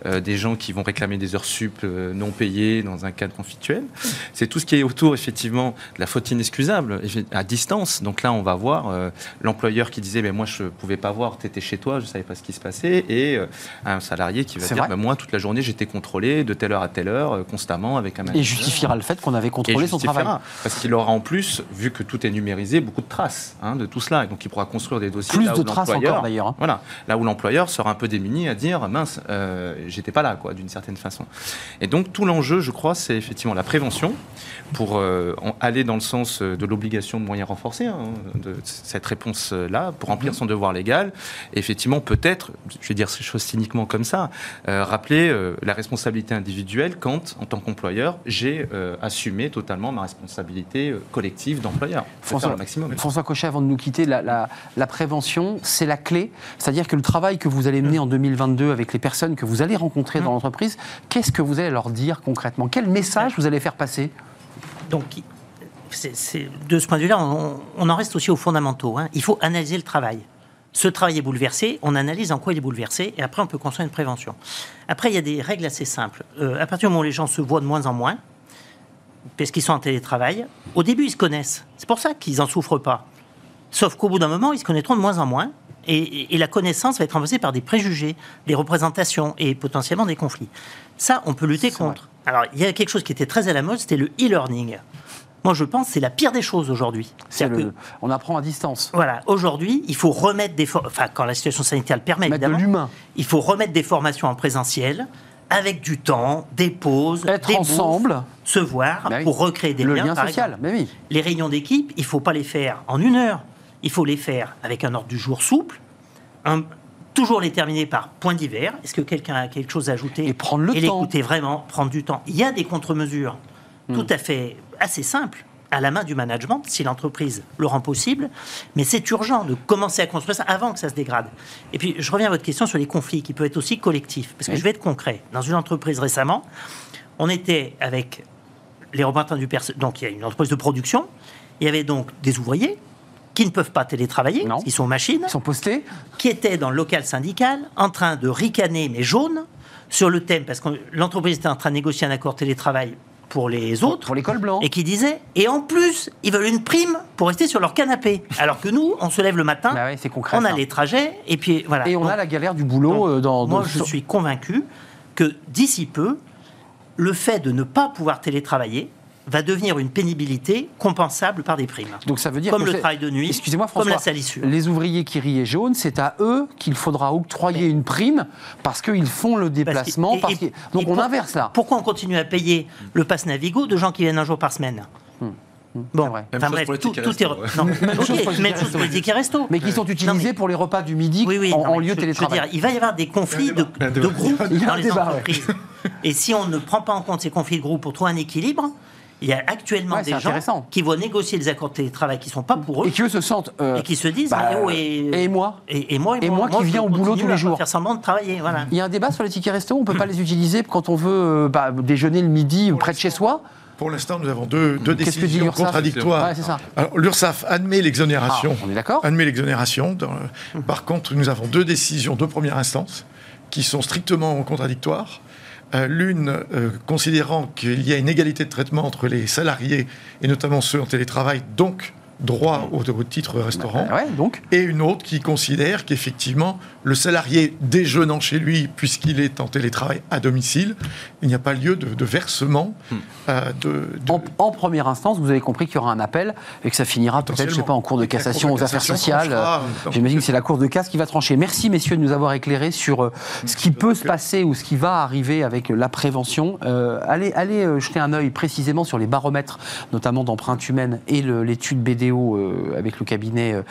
euh, des gens qui vont réclamer des heures sup euh, non payées dans un cadre conflictuel. C'est tout ce qui est autour, effectivement, de la faute inexcusable à distance. Donc là, on va voir l'employeur qui disait mais Moi, je pouvais pas voir, tu étais chez toi, je savais pas ce qui se passait. Et un salarié qui va dire bah, Moi, toute la journée, j'étais contrôlé de telle heure à telle heure, constamment, avec un manager. Et justifiera le fait qu'on avait contrôlé son travail. Parce qu'il aura en plus, vu que tout est numérique, beaucoup de traces hein, de tout cela. Et donc, il pourra construire des dossiers. Plus de traces encore, d'ailleurs. Hein. Voilà. Là où l'employeur sera un peu démuni à dire mince, euh, j'étais pas là, quoi, d'une certaine façon. Et donc, tout l'enjeu, je crois, c'est effectivement la prévention pour euh, aller dans le sens euh, de l'obligation de moyens renforcés, hein, de cette réponse-là, pour remplir son devoir légal. Et effectivement, peut-être, je vais dire ces choses cyniquement comme ça, rappeler la responsabilité individuelle quand, en tant qu'employeur, j'ai assumé totalement ma responsabilité collective d'employeur. François, Cochet, avant de nous quitter, la, prévention, c'est la clé. C'est-à-dire que le travail que vous allez mener en 2022 avec les personnes que vous allez rencontrer dans l'entreprise, qu'est-ce que vous allez leur dire concrètement? Quel message vous allez faire passer? Donc, de ce point de vue-là, on, en reste aussi aux fondamentaux. Hein. Il faut analyser le travail. ce travail est bouleversé, on analyse en quoi il est bouleversé, et après on peut construire une prévention. Après, il y a des règles assez simples. Euh, à partir du moment où les gens se voient de moins en moins, parce qu'ils sont en télétravail, au début ils se connaissent. C'est pour ça qu'ils n'en souffrent pas. Sauf qu'au bout d'un moment, ils se connaîtront de moins en moins, et, et la connaissance va être remplacée par des préjugés, des représentations et potentiellement des conflits. Ça, on peut lutter contre. Alors, il y a quelque chose qui était très à la mode, c'était le e-learning. Moi, je pense que c'est la pire des choses aujourd'hui. C'est C'est-à-dire le- que, On apprend à distance. voilà, aujourd'hui, il faut remettre des... for- Enfin, quand la situation sanitaire le permet, évidemment. l'humain. Il faut remettre des formations en présentiel, avec du temps, des pauses, Être des ensemble. bouffes, se voir, Bah oui. pour recréer des le liens. lien par social, exemple. mais oui. Les réunions d'équipe, il ne faut pas les faire en une heure. Il faut les faire avec un ordre du jour souple, un- toujours les terminer par points divers. Est-ce que quelqu'un a quelque chose à ajouter Et prendre le Et temps. l'écouter vraiment, prendre du temps. Il y a des contre-mesures Hmm. tout à fait assez simples à la main du management, si l'entreprise le rend possible. Mais c'est urgent de commencer à construire ça avant que ça se dégrade. Et puis, je reviens à votre question sur les conflits, qui peuvent être aussi collectifs. Parce que Oui. je vais être concret. Dans une entreprise récemment, on était avec les représentants du personnel. Donc, il y a une entreprise de production. Il y avait donc des ouvriers qui ne peuvent pas télétravailler, Non. qu'ils sont machines, Ils sont postés. qui étaient dans le local syndical en train de ricaner, mais jaune, sur le thème, parce que l'entreprise était en train de négocier un accord télétravail pour les autres, Pour les cols blancs. et qui disaient, et en plus, ils veulent une prime pour rester sur leur canapé. Alors que nous, on se lève le matin, Bah ouais, concret, on a les trajets, et puis voilà. Et on Donc, a la galère du boulot donc, euh, dans. moi, dans- je suis convaincu que d'ici peu, le fait de ne pas pouvoir télétravailler va devenir une pénibilité compensable par des primes. Donc ça veut dire comme que le travail de nuit, Excusez-moi comme la salissure. Les ouvriers qui riaient jaune, c'est à eux qu'il faudra octroyer une prime parce qu'ils font le déplacement. et- parce Donc on pour- inverse là. Pourquoi on continue à payer le pass Navigo de gens qui viennent un jour par semaine? Bon, c'est vrai. Même enfin bref, tout, tout est ouais. non, Même chose même chose resto. Mais qui sont utilisés mais- pour les repas du midi oui, oui, en, non, en mais lieu je- je veux télétravail? dire, il va y avoir des conflits de, groupes dans les débat, ouais. entreprises. Et si on ne prend pas en compte ces conflits de groupes pour trouver un équilibre, il y a actuellement Ouais, des gens qui vont négocier des accords de télétravail qui ne sont pas pour eux Et qui eux se sentent. euh, et qui se disent bah, oh, et, et moi et, et moi, Et moi qui viens au boulot tous les jours. faire semblant de travailler, voilà. Il y a un débat sur les tickets resto, on peut pas les utiliser quand on veut euh, bah, déjeuner le midi euh, près de chez soi. Pour l'instant, nous avons deux, décisions contradictoires. Ouais, c'est ça. Alors, l'URSSAF admet l'exonération. Ah, on est d'accord admet l'exonération. Dans- Par contre, nous avons deux décisions de première instance qui sont strictement contradictoires. Euh, L'une euh, considérant qu'il y a une égalité de traitement entre les salariés et notamment ceux en télétravail, donc droit au, au titre restaurant. Bah, ouais, donc. Et une autre qui considère qu'effectivement, le salarié déjeunant chez lui, puisqu'il est en télétravail à domicile, il n'y a pas lieu de, de versement euh, de, de- En, en première instance, vous avez compris qu'il y aura un appel et que ça finira peut-être, je sais pas, en cours de La Cour de cassation aux affaires sociales. Euh, euh, J'imagine que c'est la Cour de casse qui va trancher. Merci messieurs de nous avoir éclairés sur euh, ce qui peut se passer ou ce qui va arriver avec euh, la prévention. Euh, allez allez euh, jeter un œil précisément sur les baromètres, notamment d'empreintes humaines et l'étude BDO euh, avec le cabinet euh,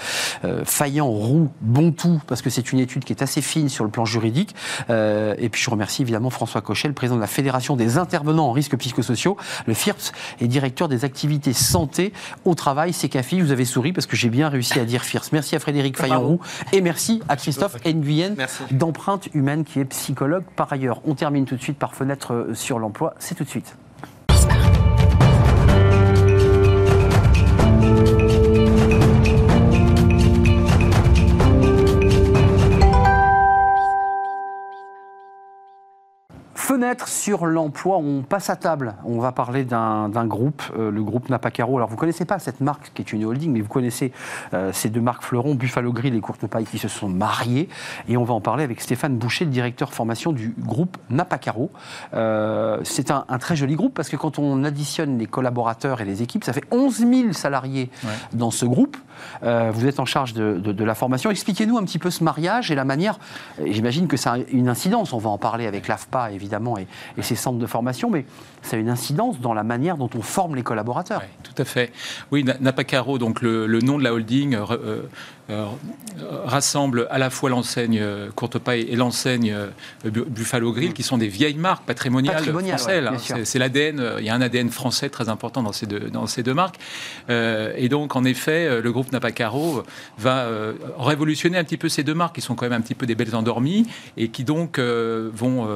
euh, Faillant, Roux, Bontout, parce que c'est une étude qui est assez fine sur le plan juridique. Et puis je remercie évidemment François Cochet, le président de la Fédération des intervenants en risques psychosociaux, le FIRPS, et directeur des activités santé au travail, CECAFI. Vous avez souri parce que j'ai bien réussi à dire FIRPS. Merci à Frédéric Faillant-Roux et merci à Christophe Nguyen d'Empreinte Humaine qui est psychologue par ailleurs. On termine tout de suite par fenêtre sur l'emploi. C'est tout de suite. Thank you. Fenêtre sur l'emploi, on passe à table. On va parler d'un groupe, euh, le groupe Napacaro. Alors vous connaissez pas cette marque qui est une holding, mais vous connaissez euh, ces deux marques fleurons, Buffalo Grill et Courte Paille, qui se sont mariées. Et on va en parler avec Stéphane Boucher, le directeur formation du groupe Napacaro. Euh, C'est un, un très joli groupe parce que quand on additionne les collaborateurs et les équipes, ça fait 11 000 salariés dans ce groupe. Euh, vous êtes en charge de, de- de la formation. Expliquez-nous un petit peu ce mariage et la manière. J'imagine que ça a une incidence. On va en parler avec l'AFPA évidemment et, et ses centres de formation, mais ça a une incidence dans la manière dont on forme les collaborateurs. Tout à fait. Oui, Na- Napacaro, donc le, le nom de la holding, euh, euh, rassemble à la fois l'enseigne euh, Courte Paille et l'enseigne Bu- Buffalo Grill, qui sont des vieilles marques patrimoniales, Patrimoniales, françaises. ouais, hein. C'est- l'ADN, il y a un ADN français très important dans ces deux, dans ces deux marques. Euh, et donc, en effet, le groupe Napacaro va euh, révolutionner un petit peu ces deux marques, qui sont quand même un petit peu des belles endormies, et qui donc euh, vont,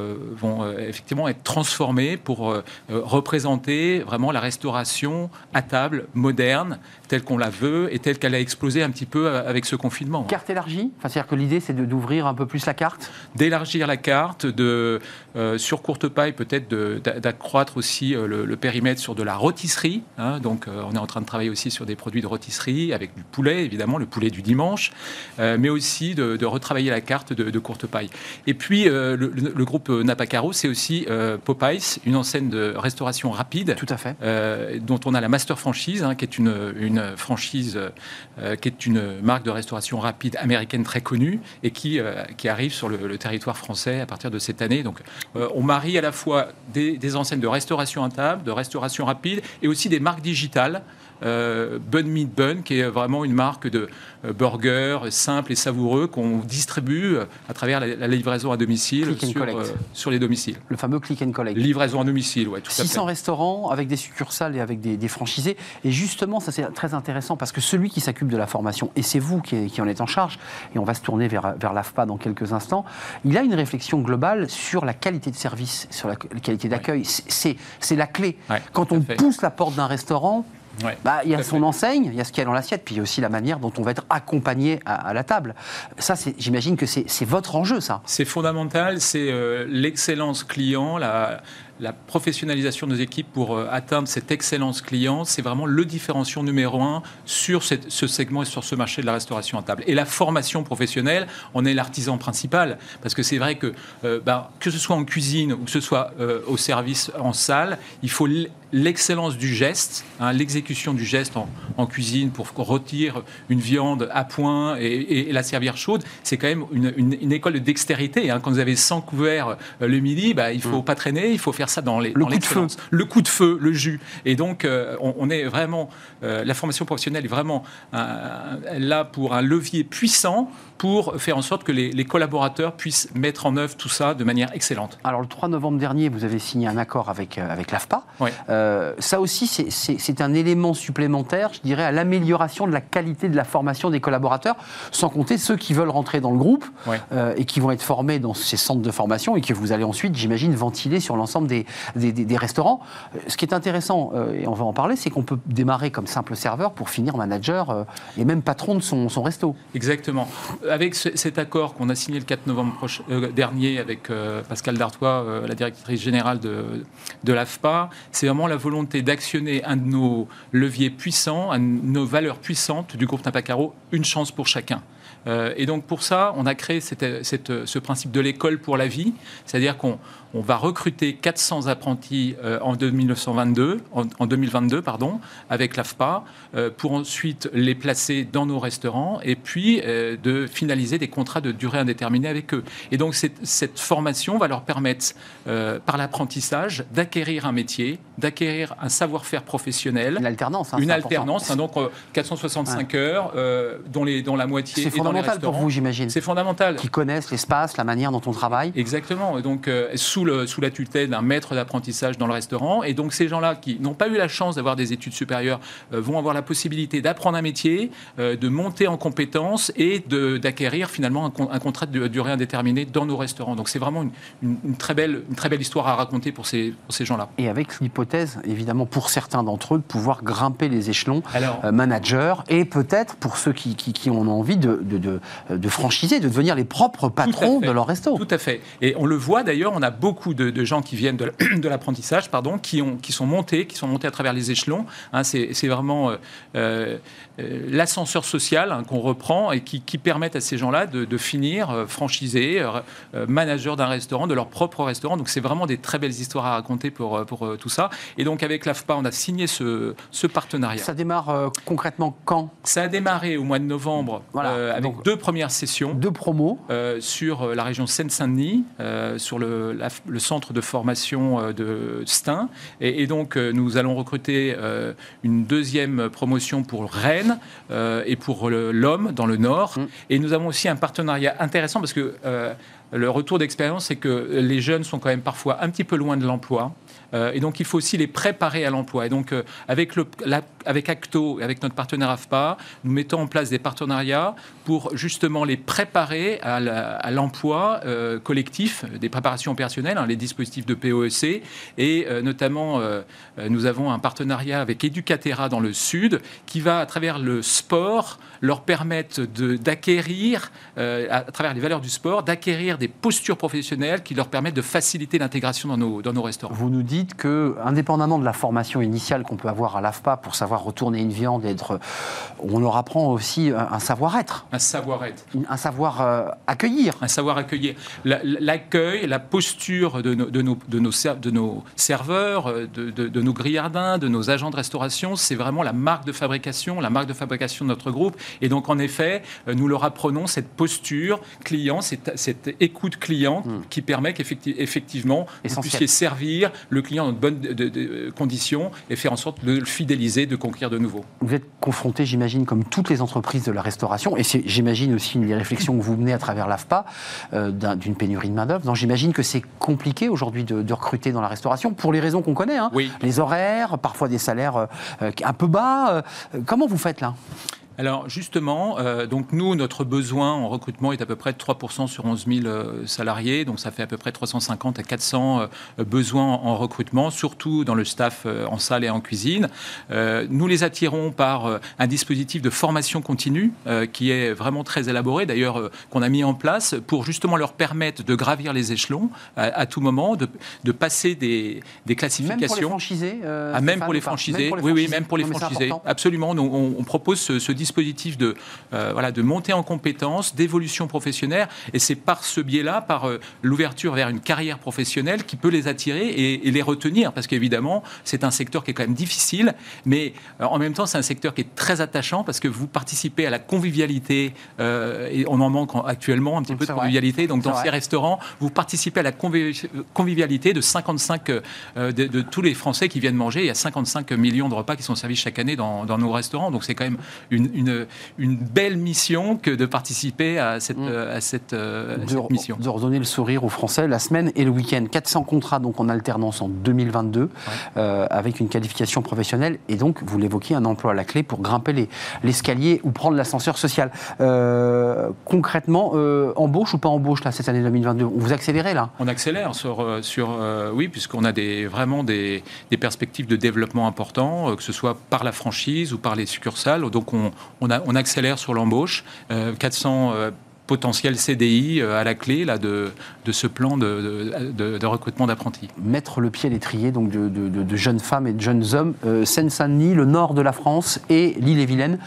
vont euh, effectivement être transformées pour euh, euh, représenter vraiment la restauration à table moderne, telle qu'on la veut et telle qu'elle a explosé un petit peu avec ce confinement. Carte élargie? Enfin, C'est-à-dire que l'idée, c'est d'ouvrir un peu plus la carte? D'élargir la carte, de euh, sur courte paille peut-être d'accroître aussi le, le périmètre sur de la rôtisserie. hein. donc euh, on est en train de travailler aussi sur des produits de rôtisserie avec du poulet évidemment, le poulet du dimanche, euh, mais aussi de, de retravailler la carte de, de courte paille. Et puis le, le- le groupe Napacaro, c'est aussi euh, Popeyes, une enseigne de restauration rapide. Tout à fait. euh, dont on a la master franchise, hein, qui est une, une franchise, euh, qui est une marque de restauration rapide américaine très connue et qui, qui arrive sur le, le territoire français à partir de cette année. Donc, on marie à la fois des, des enseignes de restauration à table, de restauration rapide et aussi des marques digitales. Euh, Bun Meat Bun, qui est vraiment une marque de euh, burgers simples et savoureux qu'on distribue euh, à travers la, la livraison à domicile sur, euh, sur les domiciles. Le fameux click and collect. Livraison à domicile, ouais, tout à fait. 600 restaurants avec des succursales et avec des, des franchisés. Et justement, ça c'est très intéressant parce que celui qui s'occupe de la formation, et c'est vous qui, qui en êtes en charge, et on va se tourner vers, vers l'AFPA dans quelques instants, il a une réflexion globale sur la qualité de service, sur la qualité d'accueil. C'est- la clé. Ouais, Quand on fait. pousse la porte d'un restaurant, Ouais. bah, il y a son fait. enseigne, il y a ce qu'il y a dans l'assiette, puis il y a aussi la manière dont on va être accompagné à, à la table. Ça, j'imagine que c'est c'est votre enjeu, ça. C'est fondamental, c'est euh, l'excellence client, la, la professionnalisation de nos équipes pour euh, atteindre cette excellence client. C'est vraiment le différenciant numéro un sur cette- ce segment et sur ce marché de la restauration à table. Et la formation professionnelle, on est l'artisan principal. Parce que c'est vrai que, euh, ben, que ce soit en cuisine ou que ce soit euh, au service en salle, il faut l'excellence du geste, hein, l'exécution du geste en, en cuisine pour rôtir une viande à point et, et- et la servir chaude. C'est quand même une, une- une école de dextérité. hein. Quand vous avez 100 couverts le midi, bah, il faut pas traîner, il faut faire ça dans les Le dans coup de l'excellence. Le coup de feu, le jus. Et donc, euh, on, on est vraiment, euh, la formation professionnelle est vraiment un- là pour un levier puissant pour faire en sorte que les, les collaborateurs puissent mettre en œuvre tout ça de manière excellente. Alors le 3 novembre dernier, vous avez signé un accord avec, euh, avec l'AFPA. Euh, ça aussi, c'est- un élément supplémentaire, je dirais, à l'amélioration de la qualité de la formation des collaborateurs, sans compter ceux qui veulent rentrer dans le groupe euh, et qui vont être formés dans ces centres de formation et que vous allez ensuite, j'imagine, ventiler sur l'ensemble des, des, des- des restaurants. Ce qui est intéressant, euh, et on va en parler, c'est qu'on peut démarrer comme simple serveur pour finir manager et même patron de son, son resto. Exactement. Avec ce- cet accord qu'on a signé le 4 novembre euh, dernier avec euh, Pascal Dartois, euh, la directrice générale de, l'AFPA, c'est vraiment la volonté d'actionner un de nos leviers puissants, nos valeurs puissantes du groupe Napacaro, une chance pour chacun. Euh, et donc pour ça, on a créé ce principe de l'école pour la vie, c'est-à-dire qu'on on va recruter 400 apprentis euh, en 1922, en, en 2022 pardon, avec l'AFPA, euh, pour ensuite les placer dans nos restaurants et puis euh, de finaliser des contrats de durée indéterminée avec eux. Et donc cette, cette formation va leur permettre, par l'apprentissage, d'acquérir un métier, d'acquérir un savoir-faire professionnel. Une alternance. hein, Une c'est alternance, hein, donc euh, 465 heures, dont, les, dont la moitié C'est est dans les fondamental pour vous, j'imagine. C'est fondamental. Qui connaissent l'espace, la manière dont on travaille. Exactement. Et donc, euh, sous, le, sous la tutelle d'un maître d'apprentissage dans le restaurant. Et donc, ces gens-là qui n'ont pas eu la chance d'avoir des études supérieures euh, vont avoir la possibilité d'apprendre un métier, euh, de monter en compétences et d'acquérir finalement un, con- un contrat de durée indéterminée dans nos restaurants. Donc, c'est vraiment une, une- une très belle, une très belle histoire à raconter pour ces, pour ces gens-là. Et avec l'hypothèse, évidemment, pour certains d'entre eux, de pouvoir grimper les échelons, Alors, euh, manager, et peut-être pour ceux qui, qui- ont envie de, de, de, de franchiser, de devenir les propres patrons de leur resto. Tout à fait. Et on le voit d'ailleurs, on a beaucoup de, de gens qui viennent de la- de l'apprentissage, pardon, qui, ont, qui sont montés, qui sont montés à travers les échelons. Hein, c'est vraiment euh, euh, l'ascenseur social hein, qu'on reprend et qui, qui permettent à ces gens-là de, de finir euh, franchisés, managers d'un restaurant, de leur propre restaurant. Donc c'est vraiment des très belles histoires à raconter pour, pour tout ça. Et donc avec l'AFPA, on a signé ce, ce partenariat. Ça démarre euh, concrètement quand? Ça a démarré au mois de novembre Voilà. euh, avec Donc, deux premières sessions. Deux promos. Euh, sur la région Seine-Saint-Denis, sur le, la- le centre de formation euh, de Stein. Et, et donc, euh, nous allons recruter euh, une deuxième promotion pour Rennes et pour l'Homme dans le Nord. Mm. Et nous avons aussi un partenariat intéressant parce que le retour d'expérience, c'est que les jeunes sont quand même parfois un petit peu loin de l'emploi. Euh, et donc, il faut aussi les préparer à l'emploi. Et donc, euh, avec, Acto, avec notre partenaire AFPA, nous mettons en place des partenariats pour justement les préparer à l'emploi euh, collectif, des préparations opérationnelles, hein, les dispositifs de POEC. Et notamment, nous avons un partenariat avec Educatera dans le Sud qui va, à travers le sport, leur permettre d'acquérir, à travers les valeurs du sport, d'acquérir des postures professionnelles qui leur permettent de faciliter l'intégration dans nos, dans nos restaurants. Vous nous dites que, indépendamment de la formation initiale qu'on peut avoir à l'AFPA pour savoir retourner une viande, être, on leur apprend aussi un, savoir-être. Un savoir-être. Un savoir euh, accueillir. Un savoir accueillir. L'accueil, la posture de nos, de nos, de nos, de nos serveurs, euh, de, de, nos grillardins, de nos agents de restauration, c'est vraiment la marque de fabrication, la marque de fabrication de notre groupe. Et donc, en effet, euh, nous leur apprenons cette posture client, cette, cette écoute client hmm. qui permet qu'effectivement, vous puissiez servir le client dans de bonnes conditions et faire en sorte de le fidéliser, de conquérir de nouveau. Vous êtes confronté, j'imagine, comme toutes les entreprises de la restauration, et j'imagine aussi une des réflexions que vous menez à travers l'AFPA, euh, d'une pénurie de main-d'œuvre. Donc j'imagine que c'est compliqué aujourd'hui de, recruter dans la restauration pour les raisons qu'on connaît. Hein. Les horaires, parfois des salaires euh, un peu bas. Euh, comment vous faites là? Alors justement, euh, donc nous, notre besoin en recrutement est à peu près de 3% sur 11 000 euh, salariés, donc ça fait à peu près 350 à 400 euh, besoins en recrutement, surtout dans le staff en salle et en cuisine. nous les attirons par un dispositif de formation continue qui est vraiment très élaboré, d'ailleurs qu'on a mis en place pour justement leur permettre de gravir les échelons à, tout moment, de, de passer des, des, classifications. Même pour les franchisés ah, même, pour les franchisés oui, oui, même pour les franchisés. Absolument, on, on, propose ce, ce dispositif de, euh, voilà, de montée en compétences, d'évolution professionnelle. Et c'est par ce biais-là, par euh, l'ouverture vers une carrière professionnelle, qui peut les attirer et, les retenir. Parce qu'évidemment, c'est un secteur qui est quand même difficile, mais euh, en même temps, c'est un secteur qui est très attachant parce que vous participez à la convivialité, et on en manque actuellement un petit peu de convivialité. Donc, dans ces restaurants, vous participez à la convivialité de 55 de, tous les Français qui viennent manger. Il y a 55 millions de repas qui sont servis chaque année dans, dans nos restaurants. Donc, c'est quand même une, une, une, belle mission que de participer à cette, mm. à cette, euh, mission. De redonner le sourire aux Français la semaine et le week-end. 400 contrats donc en alternance en 2022 euh, avec une qualification professionnelle et donc, vous l'évoquiez, un emploi à la clé pour grimper l'escalier ou prendre l'ascenseur social. Euh, concrètement, embauche ou pas embauche là, cette année 2022 Vous accélérez là? On accélère sur, sur oui, puisqu'on a des, vraiment des, des perspectives de développement importants, que ce soit par la franchise ou par les succursales. Donc on, on, accélère sur l'embauche. 400 euh, potentiel CDI euh, à la clé là, de, de ce plan de, de, recrutement d'apprentis. Mettre le pied à l'étrier donc de, jeunes femmes et de jeunes hommes, euh, Seine-Saint-Denis, le nord de la France et l'île-et-Vilaine,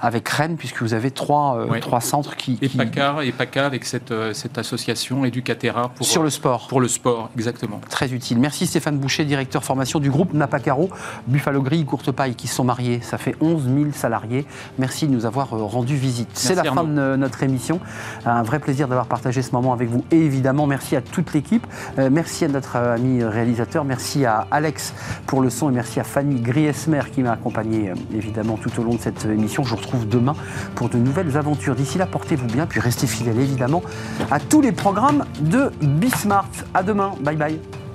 avec Rennes, puisque vous avez trois, euh, trois centres qui... Et PACA, et PACA avec cette, cette association Educatera pour... Sur le sport. Pour le sport, exactement. Très utile. Merci Stéphane Boucher, directeur formation du groupe Napacaro, Buffalo Grill, Courte Paille, qui sont mariés. Ça fait 11 000 salariés. Merci de nous avoir rendu visite. C'est la fin de notre émission. Un vrai plaisir d'avoir partagé ce moment avec vous. Et évidemment, merci à toute l'équipe. Euh, merci à notre euh, ami réalisateur. Merci à Alex pour le son et merci à Fanny Griesmer qui m'a accompagné euh, évidemment tout au long de cette émission. Je vous retrouve demain pour de nouvelles aventures. D'ici là, portez-vous bien, puis restez fidèles évidemment à tous les programmes de Bismart. À demain. Bye bye.